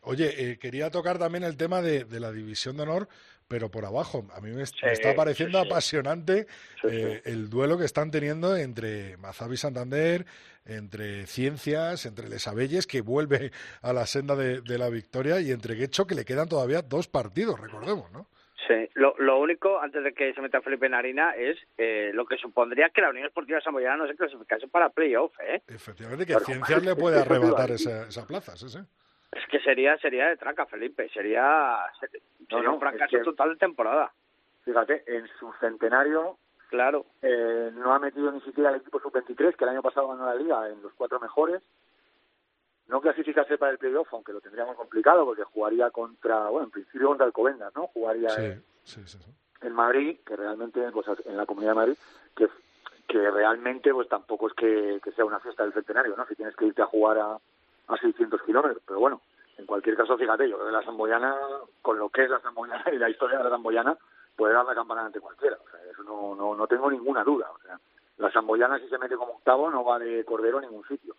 Oye, eh, quería tocar también el tema de, de la división de honor, pero por abajo. A mí me, está pareciendo sí, apasionante Sí, eh, el duelo que están teniendo entre Mazabi Santander, entre Ciencias, entre Les Abelles, que vuelve a la senda de, de la victoria, y entre Guecho, que le quedan todavía dos partidos, recordemos, ¿no? Sí, lo, lo único, antes de que se meta Felipe en harina, es eh, lo que supondría que la Unión Esportiva Samboyana no se clasificase para playoff, ¿eh? Efectivamente, que Claro, Ciencias le puede arrebatar esa, esa plaza, sí, sí. Es que sería sería de traca, Felipe. Sería, sería No, no, un fracaso es que- total de temporada. Fíjate, en su centenario Claro. eh, no ha metido ni siquiera el equipo sub-23, que el año pasado ganó la liga en los cuatro mejores. No clasificarse para el playoff, aunque lo tendríamos complicado, porque jugaría contra, bueno, en principio contra el Covendas, ¿no? Jugaría Sí, en- sí, sí, sí. en Madrid, que realmente, pues en la Comunidad de Madrid, que, que realmente pues tampoco es que, que sea una fiesta del centenario, ¿no? Si tienes que irte a jugar a, a 600 kilómetros, pero bueno, en cualquier caso, fíjate, yo creo que la Zamboyana, con lo que es la Zamboyana y la historia de la Zamboyana, puede dar la campana ante cualquiera, o sea, eso no, no, no tengo ninguna duda, o sea, la Zamboyana si se mete como octavo no va de cordero a ningún sitio,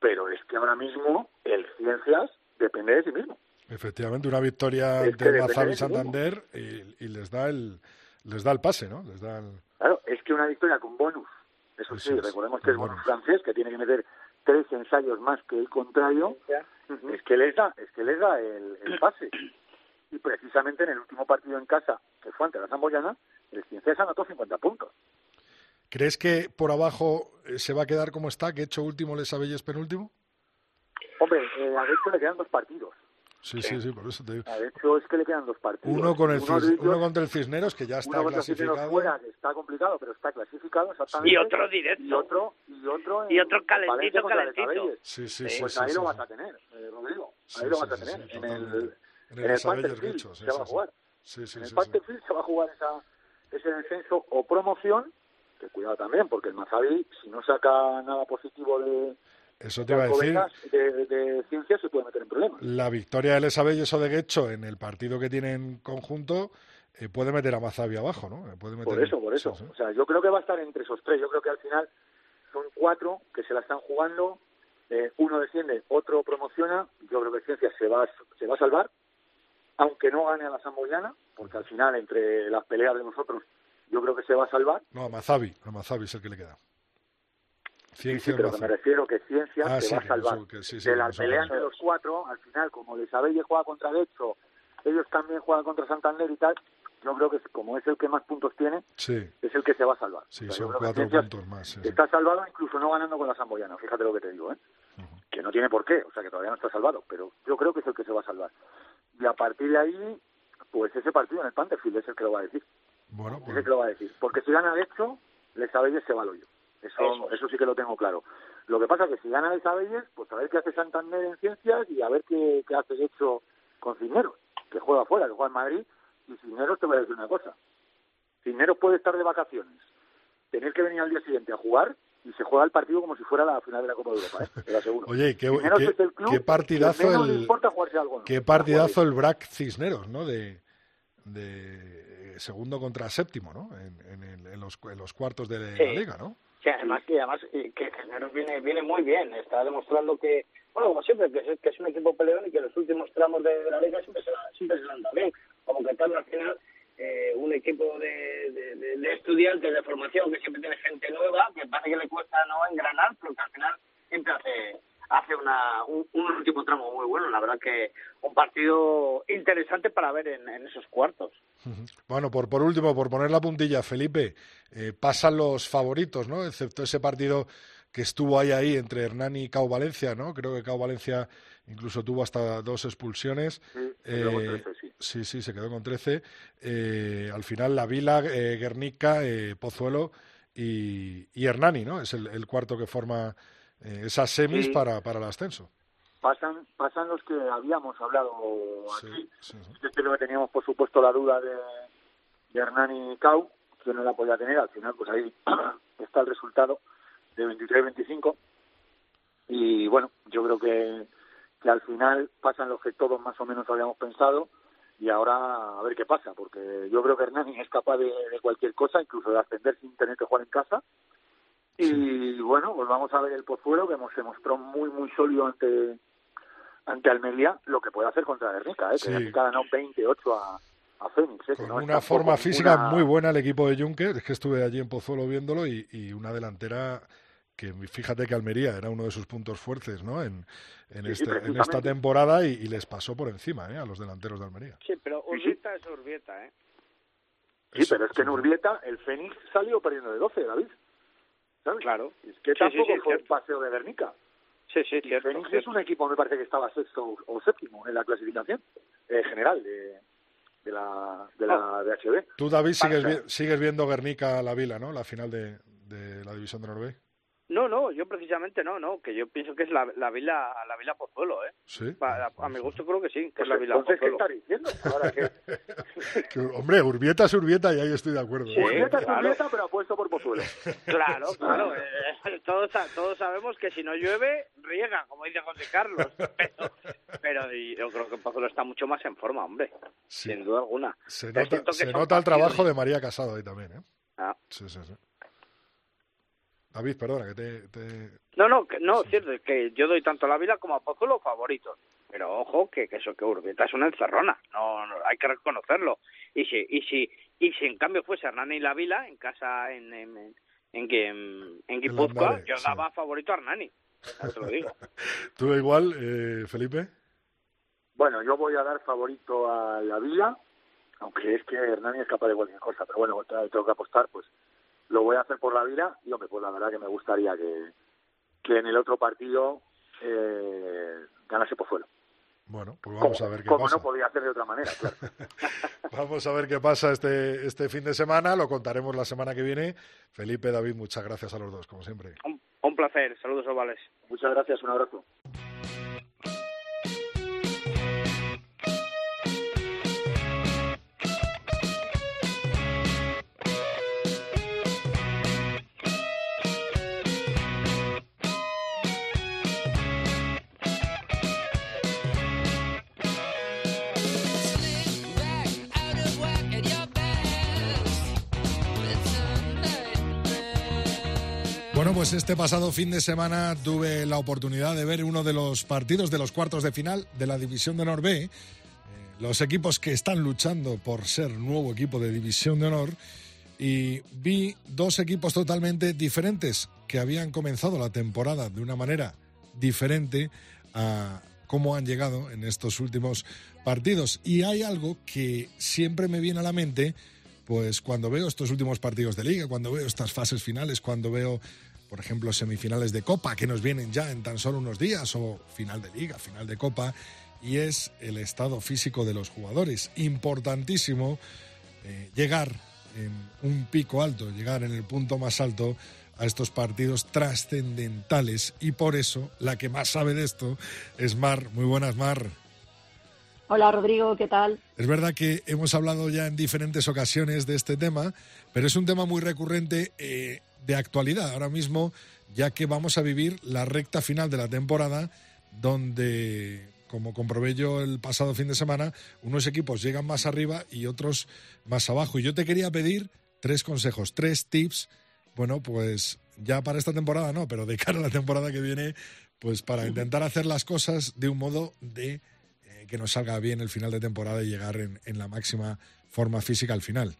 pero es que ahora mismo el Ciencias depende de sí mismo. Efectivamente, una victoria Es que de Mazabi de. Santander y, y les da el les da el pase, ¿no? Les da el- Claro, es que una victoria con bonus, eso Eso sí, es, recordemos que es bonus. francés, que tiene que meter tres ensayos más que el contrario, es que les da, es que les da el, el pase. Y precisamente en el último partido en casa, que fue ante la Zamboyana, el Ciencias anotó 50 puntos. ¿Crees que por abajo eh, se va a quedar como está, que hecho último Les Abelles penúltimo? Hombre, eh, a de hecho le quedan dos partidos. Sí, sí, sí, por eso te digo. A de hecho es que le quedan dos partidos. Uno con el de Cis- ellos- uno contra el Cisneros que ya está uno clasificado. fuera, que está complicado, pero está clasificado exactamente. Y otro directo. Y otro, y otro, en Y otro calentito, calentito. Sí, sí, sí. Pues sí, ahí sí, lo sí. vas a tener, eh, Rodrigo. Ahí Sí, lo sí, vas a tener. sí, en el. En el se va a jugar. Sí, sí, en el. Pantherfield se va a jugar esa, ese descenso o promoción, que cuidado también, porque el Mazabi, si no saca nada positivo de, Eso te iba a decir. De, de ciencia, se puede meter en problemas. La victoria de Les Abelles o de Guecho en el partido que tienen conjunto eh, puede meter a Mazabi abajo, ¿no? Eh, Puede meter... Por eso, por eso. Sí, sí. O sea, yo creo que va a estar entre esos tres. Yo creo que al final son cuatro que se la están jugando. Eh, uno desciende, otro promociona. Yo creo que Ciencia se va, a- se va a salvar, aunque no gane a la Samboyana, porque al final, entre las peleas de nosotros, yo creo que se va a salvar. No, a Mazabi. A Mazabi es el que le queda. Ciencia sí, pero que me refiero que Ciencia Ah, se sí, va a salvar. que sí, de la pelea es. entre los cuatro, al final, como Lesabelle juega contra Decho, ellos también juegan contra Santander y tal, yo creo que como es el que más puntos tiene, Sí, es el que se va a salvar. sí, O sea, yo son cuatro puntos más. Está salvado incluso no ganando con la Samboyana, fíjate lo que te digo, ¿eh? Que no tiene por qué, o sea que todavía no está salvado, pero yo creo que es el que se va a salvar. Y a partir de ahí, pues ese partido en el Pantherfield es el que lo va a decir, Bueno, es pues, el que lo va a decir. Porque si gana de hecho, Lesabelles se va al hoyo. Eso, eso sí que lo tengo claro. Lo que pasa es que si gana Lesabelles, pues a ver qué hace Santander en ciencias y a ver qué, qué hace de hecho con Cisneros, que juega afuera, que juega en Madrid, y Cisneros te voy a decir una cosa. Cisneros puede estar de vacaciones, tener que venir al día siguiente a jugar y se juega el partido como si fuera la final de la Copa de Europa, ¿eh? te lo aseguro. Oye, qué, Cisneros qué- es el club qué partidazo que menos le el, importa jugarse algo. ¿no? qué partidazo el Brac Cisneros, ¿no? De, de segundo contra séptimo, ¿no? En, en el- en los, en los cuartos de la Sí. liga, ¿no? Sí, además que además eh, que Cisneros viene viene muy bien, está demostrando que bueno como siempre que es, que es un equipo peleón y que los últimos tramos de, la liga siempre se la- siempre se le han dado bien, como que tal al final eh, un equipo de, de- de estudiantes de formación que siempre tiene gente nueva que parece que le cuesta no engranar pero que al final siempre hace hace una, un, un último tramo muy bueno, la verdad que un partido interesante para ver en, en esos cuartos. Bueno, por, por último, por poner la puntilla, Felipe, eh, pasan los favoritos, ¿no? Excepto ese partido que estuvo ahí ahí entre Hernán y Cao Valencia, ¿no? Creo que Cao Valencia incluso tuvo hasta dos expulsiones. Sí, se quedó con Eh, 13, sí. sí, sí, se quedó con 13. Eh, al final la Vila, eh, Guernica, eh, Pozuelo y, y Hernani, ¿no? Es el, el cuarto que forma eh, esas semis Sí. para, para el ascenso. Pasan, pasan los que habíamos hablado aquí. sí, sí. Yo creo que teníamos, por supuesto, la duda de, de Hernán y Cau, que no la podía tener. Al final, pues ahí está el resultado de 23-25. Y bueno, yo creo que, que al final pasan los que todos más o menos habíamos pensado y ahora a ver qué pasa, porque yo creo que Hernani es capaz de, de cualquier cosa, incluso de ascender sin tener que jugar en casa. Y bueno, pues vamos a ver el Pozuelo, que se mostró muy, muy sólido ante ante Almería, lo que puede hacer contra Guernica, ¿eh? que Guernica ganó 28 a, a Fénix. ¿eh? Con no una forma física muy buena el equipo de Juncker, es que estuve allí en Pozuelo viéndolo y, y, una delantera que fíjate que Almería era uno de sus puntos fuertes ¿no? en, en, Sí, este, sí, en esta temporada y, y, les pasó por encima ¿eh? a los delanteros de Almería. Sí, pero Urbieta es Urbieta, ¿eh? Sí, pero es que en Urbieta el Fénix salió perdiendo de 12, David. ¿Sabes? Claro. Es que Sí, tampoco sí, sí, fue el cierto. paseo de Guernica. Sí, sí, Y cierto. Fénix es un equipo, me parece que estaba sexto o séptimo en la clasificación eh, general de, de la de la de HB. Tú, David, sigues, vi- sigues viendo Guernica-La Vila, ¿no? La final de, de la División de Noruega. No, no, yo precisamente no, no, que yo pienso que es la, la vila la vila Pozuelo, ¿eh? Sí. Pa- a, mi gusto creo que sí, que Pues es la vila entonces, ¿qué Pozuelo. está diciendo? Ahora que Que, hombre, Urbieta es Urbieta y ahí estoy de acuerdo. Sí. Urbieta es claro. Urbieta, pero apuesto por Pozuelo. Claro, claro. eh, todos, todos sabemos que si no llueve, riega, como dice José Carlos. Pero, pero y yo creo que Pozuelo está mucho más en forma, hombre. Sí. Sin duda alguna. Se nota, se nota el trabajo de María Casado ahí también, ¿eh? Ah. Sí, sí, sí. David, perdona, que te... te- No, no, que, no, cierto, es que yo doy tanto a la Vila como a Pozuelo favoritos. Pero ojo, que, que eso que Urbieta es una encerrona, no, no, hay que reconocerlo. Y si, y si, y si en cambio fuese Hernani y la Vila en casa en, en, en, en, en, en Guipúzcoa, Landare, yo sí. daba favorito a Hernani. Ya te lo digo. ¿Tú igual, eh, Felipe? Bueno, yo voy a dar favorito a la Vila, aunque es que Hernani es capaz de cualquier cosa, pero bueno, tengo que apostar, pues lo voy a hacer por la Vila y hombre, pues la verdad que me gustaría que, que en el otro partido eh, ganase Pozuelo. Bueno, pues vamos a ver qué como pasa. no podía hacer de otra manera, claro. Vamos a ver qué pasa este, este fin de semana, lo contaremos la semana que viene. Felipe, David, muchas gracias a los dos, como siempre. Un, un placer, saludos ovales. Muchas gracias, un abrazo. Pues este pasado fin de semana tuve la oportunidad de ver uno de los partidos de los cuartos de final de la División de Honor B. Eh, los equipos que están luchando por ser nuevo equipo de División de Honor. Y vi dos equipos totalmente diferentes que habían comenzado la temporada de una manera diferente a cómo han llegado en estos últimos partidos. Y hay algo que siempre me viene a la mente, pues cuando veo estos últimos partidos de liga, cuando veo estas fases finales, cuando veo, por ejemplo, semifinales de Copa que nos vienen ya en tan solo unos días, o final de liga, final de Copa, y es el estado físico de los jugadores. Importantísimo eh, llegar en un pico alto, llegar en el punto más alto a estos partidos trascendentales y por eso la que más sabe de esto es Mar. Muy buenas, Mar. Hola Rodrigo, ¿qué tal? Es verdad que hemos hablado ya en diferentes ocasiones de este tema, pero es un tema muy recurrente eh, de actualidad ahora mismo, ya que vamos a vivir la recta final de la temporada, donde, como comprobé yo el pasado fin de semana, unos equipos llegan más arriba y otros más abajo. Y yo te quería pedir tres consejos, tres tips, bueno, pues ya para esta temporada no, pero de cara a la temporada que viene, pues para intentar hacer las cosas de un modo de eh, que nos salga bien el final de temporada y llegar en, en la máxima forma física al final.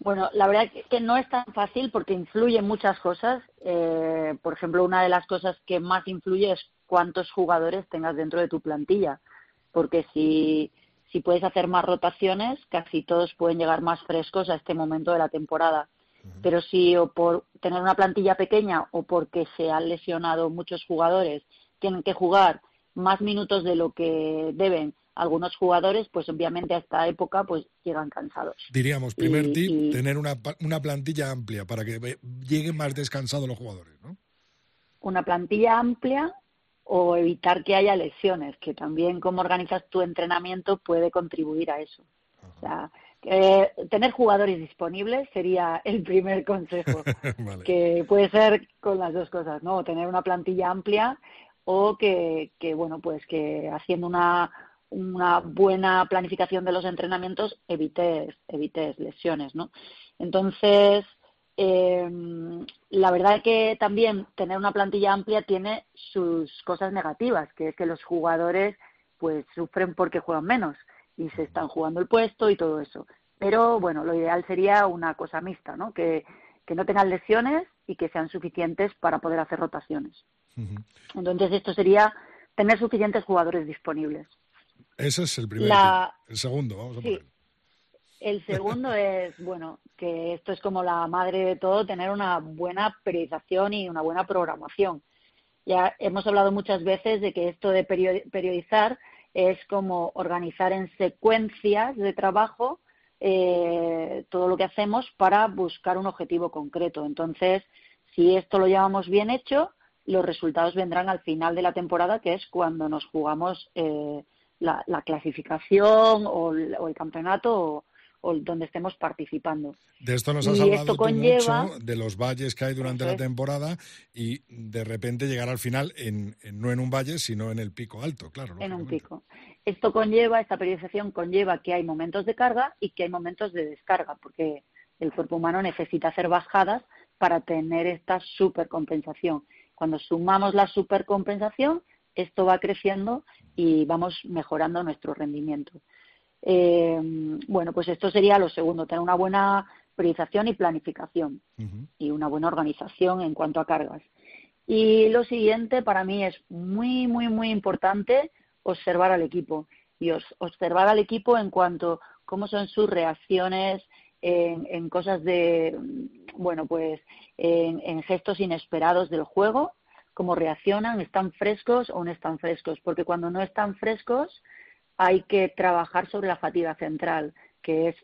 Bueno, la verdad que, que no es tan fácil porque influyen muchas cosas. Eh, por ejemplo, una de las cosas que más influye es cuántos jugadores tengas dentro de tu plantilla. Porque si, si puedes hacer más rotaciones, casi todos pueden llegar más frescos a este momento de la temporada. Pero si o por tener una plantilla pequeña o porque se han lesionado muchos jugadores, tienen que jugar más minutos de lo que deben algunos jugadores, pues obviamente a esta época pues llegan cansados. Diríamos, primer Y- tip, y- tener una, una plantilla amplia para que ve- lleguen más descansados los jugadores, ¿no? Una plantilla amplia o evitar que haya lesiones, que también cómo organizas tu entrenamiento puede contribuir a eso. O sea, Eh, tener jugadores disponibles sería el primer consejo, que puede ser con las dos cosas, ¿no? Tener una plantilla amplia o que, que bueno, pues que haciendo una, una buena planificación de los entrenamientos evites, evites lesiones, ¿no? Entonces, eh, la verdad es que también tener una plantilla amplia tiene sus cosas negativas, que es que los jugadores pues sufren porque juegan menos y se están jugando el puesto y todo eso. Pero bueno, lo ideal sería una cosa mixta, ¿no? Que, que no tengan lesiones y que sean suficientes para poder hacer rotaciones. Entonces esto sería tener suficientes jugadores disponibles. Ese es el primer. El segundo, vamos a sí. El segundo es, bueno, que esto es como la madre de todo, tener una buena periodización y una buena programación. Ya hemos hablado muchas veces de que esto de periodizar es como organizar en secuencias de trabajo eh, todo lo que hacemos para buscar un objetivo concreto. Entonces, si esto lo llevamos bien hecho, los resultados vendrán al final de la temporada, que es cuando nos jugamos eh, la, clasificación o el, campeonato o, donde estemos participando. De esto nos has hablado mucho, de los valles que hay durante la temporada y de repente llegar al final en, no en un valle, sino en el pico alto, claro. En un pico. Esto conlleva, esta periodización conlleva que hay momentos de carga y que hay momentos de descarga, porque el cuerpo humano necesita hacer bajadas para tener esta supercompensación. Cuando sumamos la supercompensación, esto va creciendo y vamos mejorando nuestro rendimiento. Eh, bueno, pues esto sería lo segundo, tener una buena priorización y planificación y una buena organización en cuanto a cargas. Y lo siguiente para mí es muy, muy, muy importante observar al equipo y observar al equipo en cuanto a cómo son sus reacciones en, cosas de, bueno, pues en, gestos inesperados del juego, cómo reaccionan, están frescos o no están frescos, porque cuando no están frescos hay que trabajar sobre la fatiga central, que es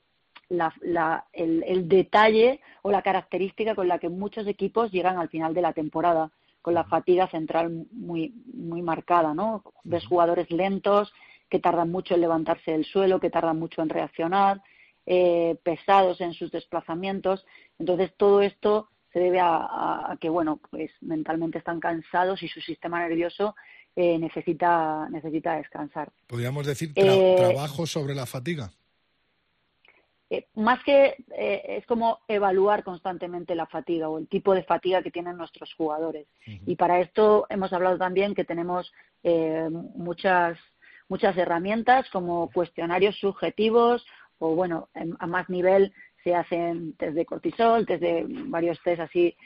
el, detalle o la característica con la que muchos equipos llegan al final de la temporada con la fatiga central muy, muy marcada, ¿no? Ves jugadores lentos que tardan mucho en levantarse del suelo, que tardan mucho en reaccionar, eh, pesados en sus desplazamientos. Entonces, todo esto se debe a, que, bueno, pues mentalmente están cansados y su sistema nervioso eh, necesita, necesita descansar. ¿Podríamos decir eh, trabajo sobre la fatiga? Eh, más que eh, es como evaluar constantemente la fatiga o el tipo de fatiga que tienen nuestros jugadores. Y para esto hemos hablado también que tenemos eh, muchas muchas herramientas como cuestionarios subjetivos o bueno a más nivel se hacen test de cortisol, test de varios test así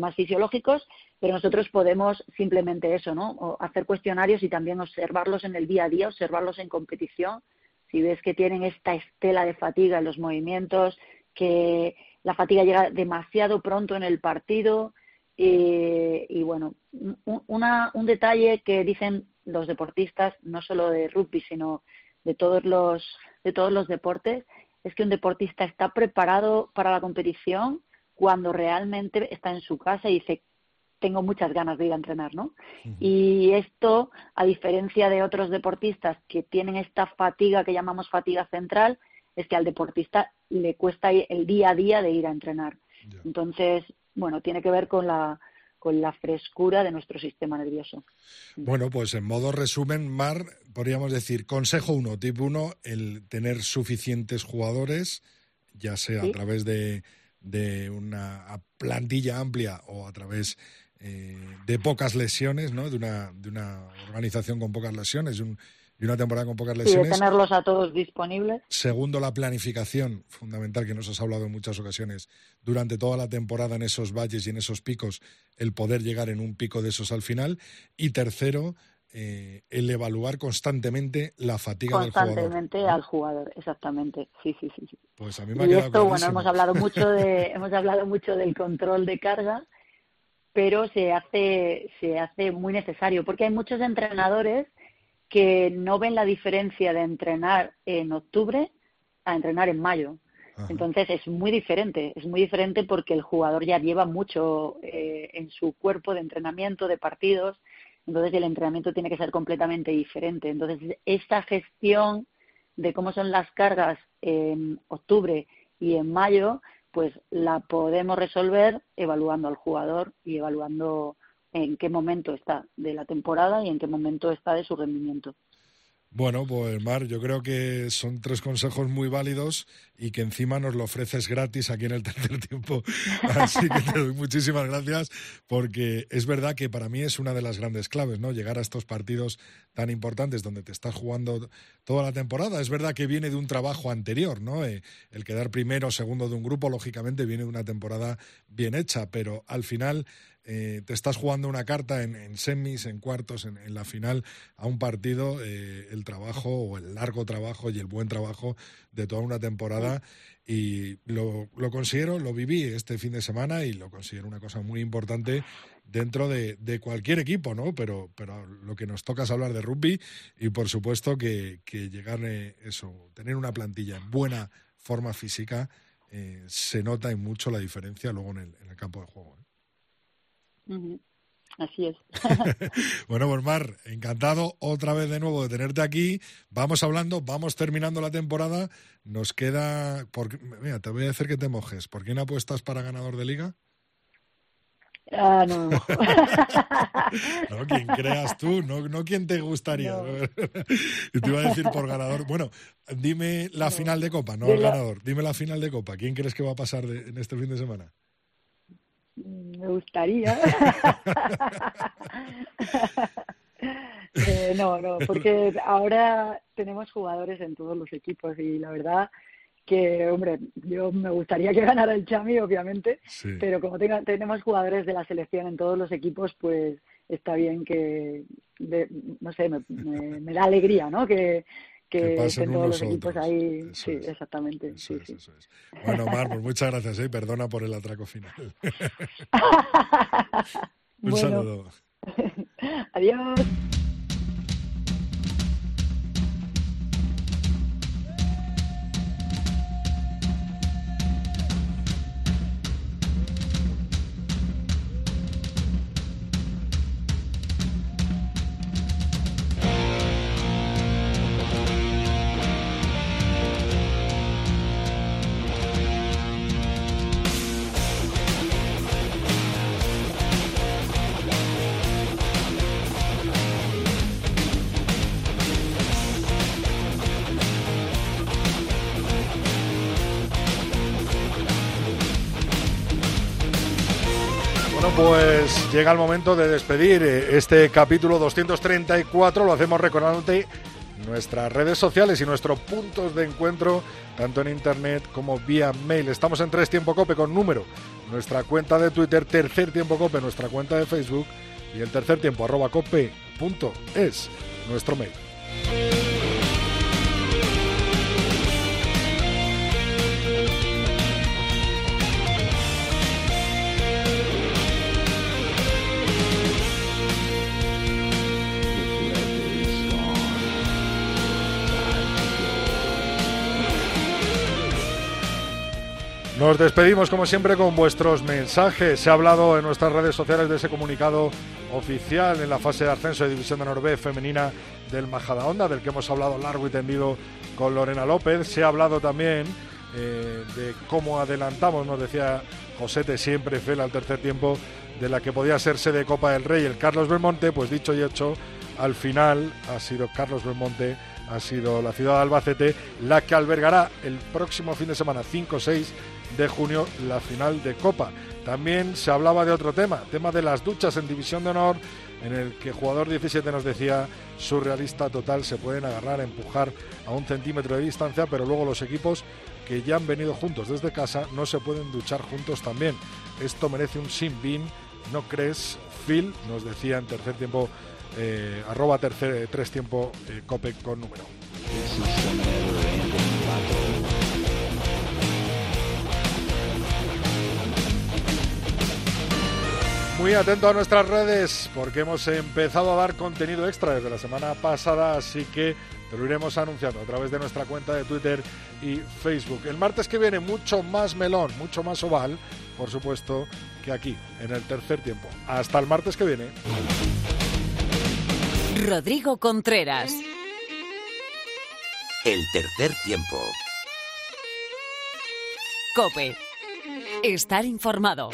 más fisiológicos, pero nosotros podemos simplemente eso, ¿no? hacer cuestionarios y también observarlos en el día a día, observarlos en competición si ves que tienen esta estela de fatiga en los movimientos, que la fatiga llega demasiado pronto en el partido. y bueno, un, detalle que dicen los deportistas, no solo de rugby, sino de todos los, de todos los deportes, es que un deportista está preparado para la competición cuando realmente está en su casa y dice, tengo muchas ganas de ir a entrenar, ¿no? Y esto, a diferencia de otros deportistas que tienen esta fatiga que llamamos fatiga central, es que al deportista le cuesta el día a día de ir a entrenar. Entonces, bueno, tiene que ver con la con la frescura de nuestro sistema nervioso. Bueno, pues en modo resumen, Mar, podríamos decir, consejo uno, tip uno, el tener suficientes jugadores, ya sea a través de, de una plantilla amplia o a través eh, de pocas lesiones, ¿no? De una, de una organización con pocas lesiones, de, una temporada con pocas lesiones. Y de tenerlos a todos disponibles. Segundo, la planificación, fundamental, que nos has hablado en muchas ocasiones, durante toda la temporada en esos valles y en esos picos, el poder llegar en un pico de esos al final. Y tercero, eh, el evaluar constantemente la fatiga del jugador. Constantemente al jugador, exactamente. Sí, sí, sí. Pues a mí me ha y esto, bueno, hemos hablado mucho de, hemos hablado mucho del control de carga pero se hace, se hace muy necesario, porque hay muchos entrenadores que no ven la diferencia de entrenar en octubre a entrenar en mayo. Entonces es muy diferente, es muy diferente porque el jugador ya lleva mucho eh, en su cuerpo de entrenamiento, de partidos, entonces el entrenamiento tiene que ser completamente diferente. Entonces esta gestión de cómo son las cargas en octubre y en mayo, pues la podemos resolver evaluando al jugador y evaluando en qué momento está de la temporada y en qué momento está de su rendimiento. Bueno, pues Mar, yo creo que son tres consejos muy válidos y que encima nos lo ofreces gratis aquí en el tercer tiempo. Así que te doy muchísimas gracias porque es verdad que para mí es una de las grandes claves, ¿no? Llegar a estos partidos tan importantes donde te estás jugando toda la temporada. Es verdad que viene de un trabajo anterior, ¿no? Eh, el quedar primero o segundo de un grupo, lógicamente, viene de una temporada bien hecha, pero al final eh, te estás jugando una carta en, semis, en cuartos, en, la final, a un partido, eh, el trabajo o el largo trabajo y el buen trabajo de toda una temporada. Y lo, lo considero, lo viví este fin de semana y lo considero una cosa muy importante dentro de, cualquier equipo, ¿no? Pero, pero lo que nos toca es hablar de rugby y por supuesto que, llegar eh, eso, tener una plantilla en buena forma física, se nota en mucho la diferencia luego en el, en el campo de juego. Así es. bueno, pues Mar, encantado otra vez de nuevo de tenerte aquí. Vamos hablando, vamos terminando la temporada. Nos queda. Por... Mira, te voy a decir que te mojes. ¿Por quién apuestas para ganador de liga? Ah, no. no, quien creas tú, no, no quien te gustaría. y te iba a decir por ganador. Bueno, dime la final de Copa, no el ganador. Dime la final de Copa. ¿Quién crees que va a pasar en este fin de semana? Me gustaría. Eh, no, no, porque ahora tenemos jugadores en todos los equipos y la verdad que, hombre, yo me gustaría que ganara el Chami, obviamente, pero como tenemos jugadores de la selección en todos los equipos, pues está bien que, no sé, me, da alegría, ¿no? Que, que, estén todos los equipos ahí. sí, exactamente. Bueno, Mar, pues muchas gracias ¿eh? perdona por el atraco final. Un saludo. Adiós. Llega el momento de despedir eh, este capítulo 234. Lo hacemos recordándote nuestras redes sociales y nuestros puntos de encuentro, tanto en internet como vía mail. Estamos en Tres Tiempo Cope con número. Nuestra cuenta de Twitter, Tercer Tiempo Cope, nuestra cuenta de Facebook y el tercer tiempo arroba cope punto es nuestro mail. Nos despedimos como siempre con vuestros mensajes. Se ha hablado en nuestras redes sociales de ese comunicado oficial en la fase de ascenso de División de Norbe femenina del Majadahonda, del que hemos hablado largo y tendido con Lorena López. Se ha hablado también eh, de cómo adelantamos, nos decía Josete, siempre fiel al tercer tiempo, de la que podía ser sede Copa del Rey, el Carlos Belmonte, pues dicho y hecho, al final ha sido Carlos Belmonte, ha sido la ciudad de Albacete la que albergará el próximo fin de semana 5-6 de junio la final de Copa. También se hablaba de otro tema, tema de las duchas en División de Honor, en el que jugador 17 nos decía surrealista total, se pueden agarrar, empujar a un centímetro de distancia, pero luego los equipos que ya han venido juntos desde casa no se pueden duchar juntos también. Esto merece un sin bin, ¿no crees? Phil nos decía en tercer tiempo, eh, arroba tercer, tres tiempo eh, cope con número. Muy atento a nuestras redes porque hemos empezado a dar contenido extra desde la semana pasada, así que te lo iremos anunciando a través de nuestra cuenta de Twitter y Facebook. El martes que viene mucho más melón, mucho más oval, por supuesto, que aquí, en el tercer tiempo. Hasta el martes que viene. Rodrigo Contreras. El tercer tiempo. Cope. Estar informado.